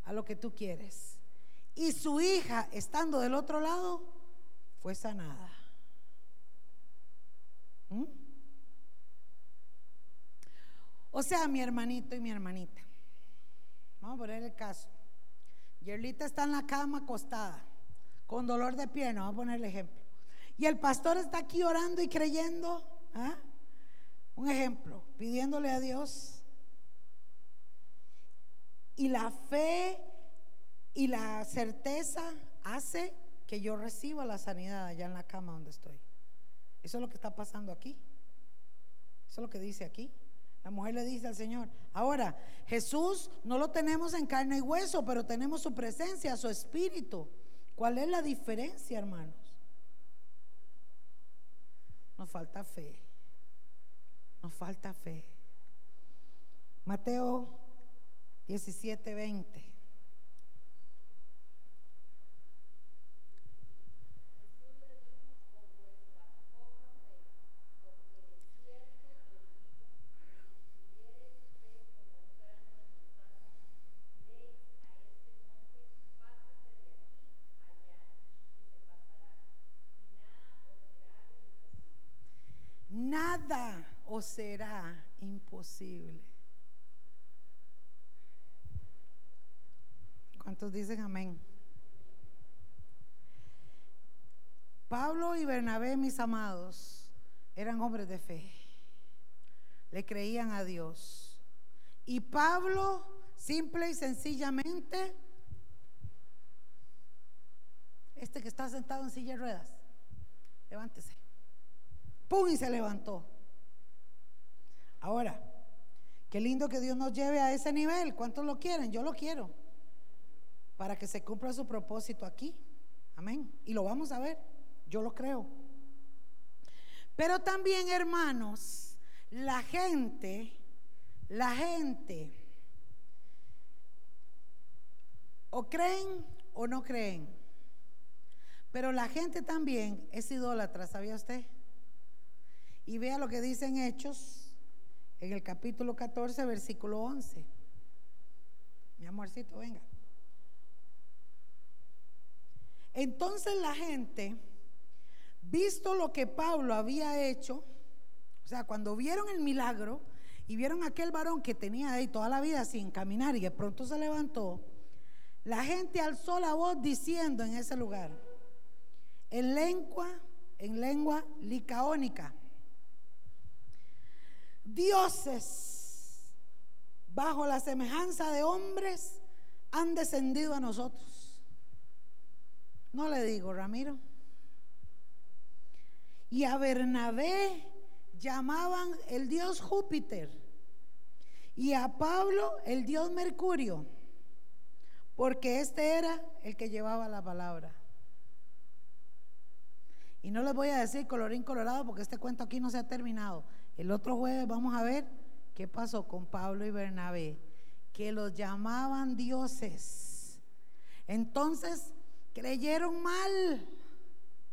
a lo que tú quieres. Y su hija, estando del otro lado, fue sanada. ¿Mm? O sea, mi hermanito y mi hermanita. Vamos a poner el caso. Yerlita está en la cama acostada, con dolor de pierna, vamos a poner el ejemplo. Y el pastor está aquí orando y creyendo. ¿ah? Un ejemplo, pidiéndole a Dios. Y la fe y la certeza hace que yo reciba la sanidad allá en la cama donde estoy. Eso es lo que está pasando aquí. Eso es lo que dice aquí. La mujer le dice al Señor, ahora, Jesús no lo tenemos en carne y hueso, pero tenemos su presencia, su espíritu. ¿Cuál es la diferencia, hermanos? Nos falta fe. Nos falta fe. Mateo 17, 20. Será imposible. ¿Cuántos dicen amén? Pablo y Bernabé, mis amados, eran hombres de fe. Le creían a Dios. Y Pablo, simple y sencillamente, este que está sentado en silla de ruedas, levántese. ¡Pum! Y se levantó. Ahora, qué lindo que Dios nos lleve a ese nivel. ¿Cuántos lo quieren? Yo lo quiero para que se cumpla su propósito aquí. Amén. Y lo vamos a ver, yo lo creo. Pero también, hermanos, la gente, la gente, o creen o no creen. Pero la gente también es idólatra, ¿sabía usted? Y vea lo que dicen Hechos en el capítulo 14, versículo 11. Mi amorcito, venga. Entonces la gente, visto lo que Pablo había hecho, o sea, cuando vieron el milagro y vieron aquel varón que tenía ahí toda la vida sin caminar y de pronto se levantó, la gente alzó la voz diciendo en ese lugar, en lengua, en lengua licaónica, dioses bajo la semejanza de hombres han descendido a nosotros. No le digo, Ramiro. Y a Bernabé llamaban el dios Júpiter y a Pablo el dios Mercurio, porque este era el que llevaba la palabra. Y no les voy a decir colorín colorado porque este cuento aquí no se ha terminado. El otro jueves vamos a ver qué pasó con Pablo y Bernabé, que los llamaban dioses. Entonces, Creyeron mal,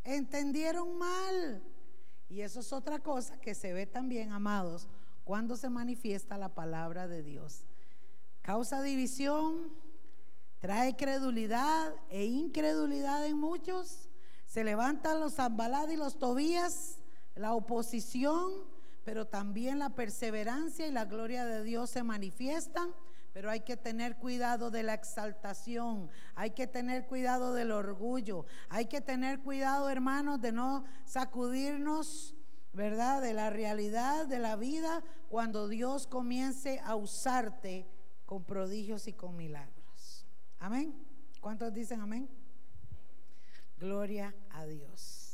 entendieron mal. Y eso es otra cosa que se ve también, amados, cuando se manifiesta la palabra de Dios. Causa división, trae credulidad e incredulidad en muchos. Se levantan los Zambalad y los Tobías, la oposición, pero también la perseverancia y la gloria de Dios se manifiestan pero hay que tener cuidado de la exaltación, hay que tener cuidado del orgullo, hay que tener cuidado, hermanos, de no sacudirnos, ¿verdad? De la realidad de la vida cuando Dios comience a usarte con prodigios y con milagros. Amén. ¿Cuántos dicen amén? Gloria a Dios.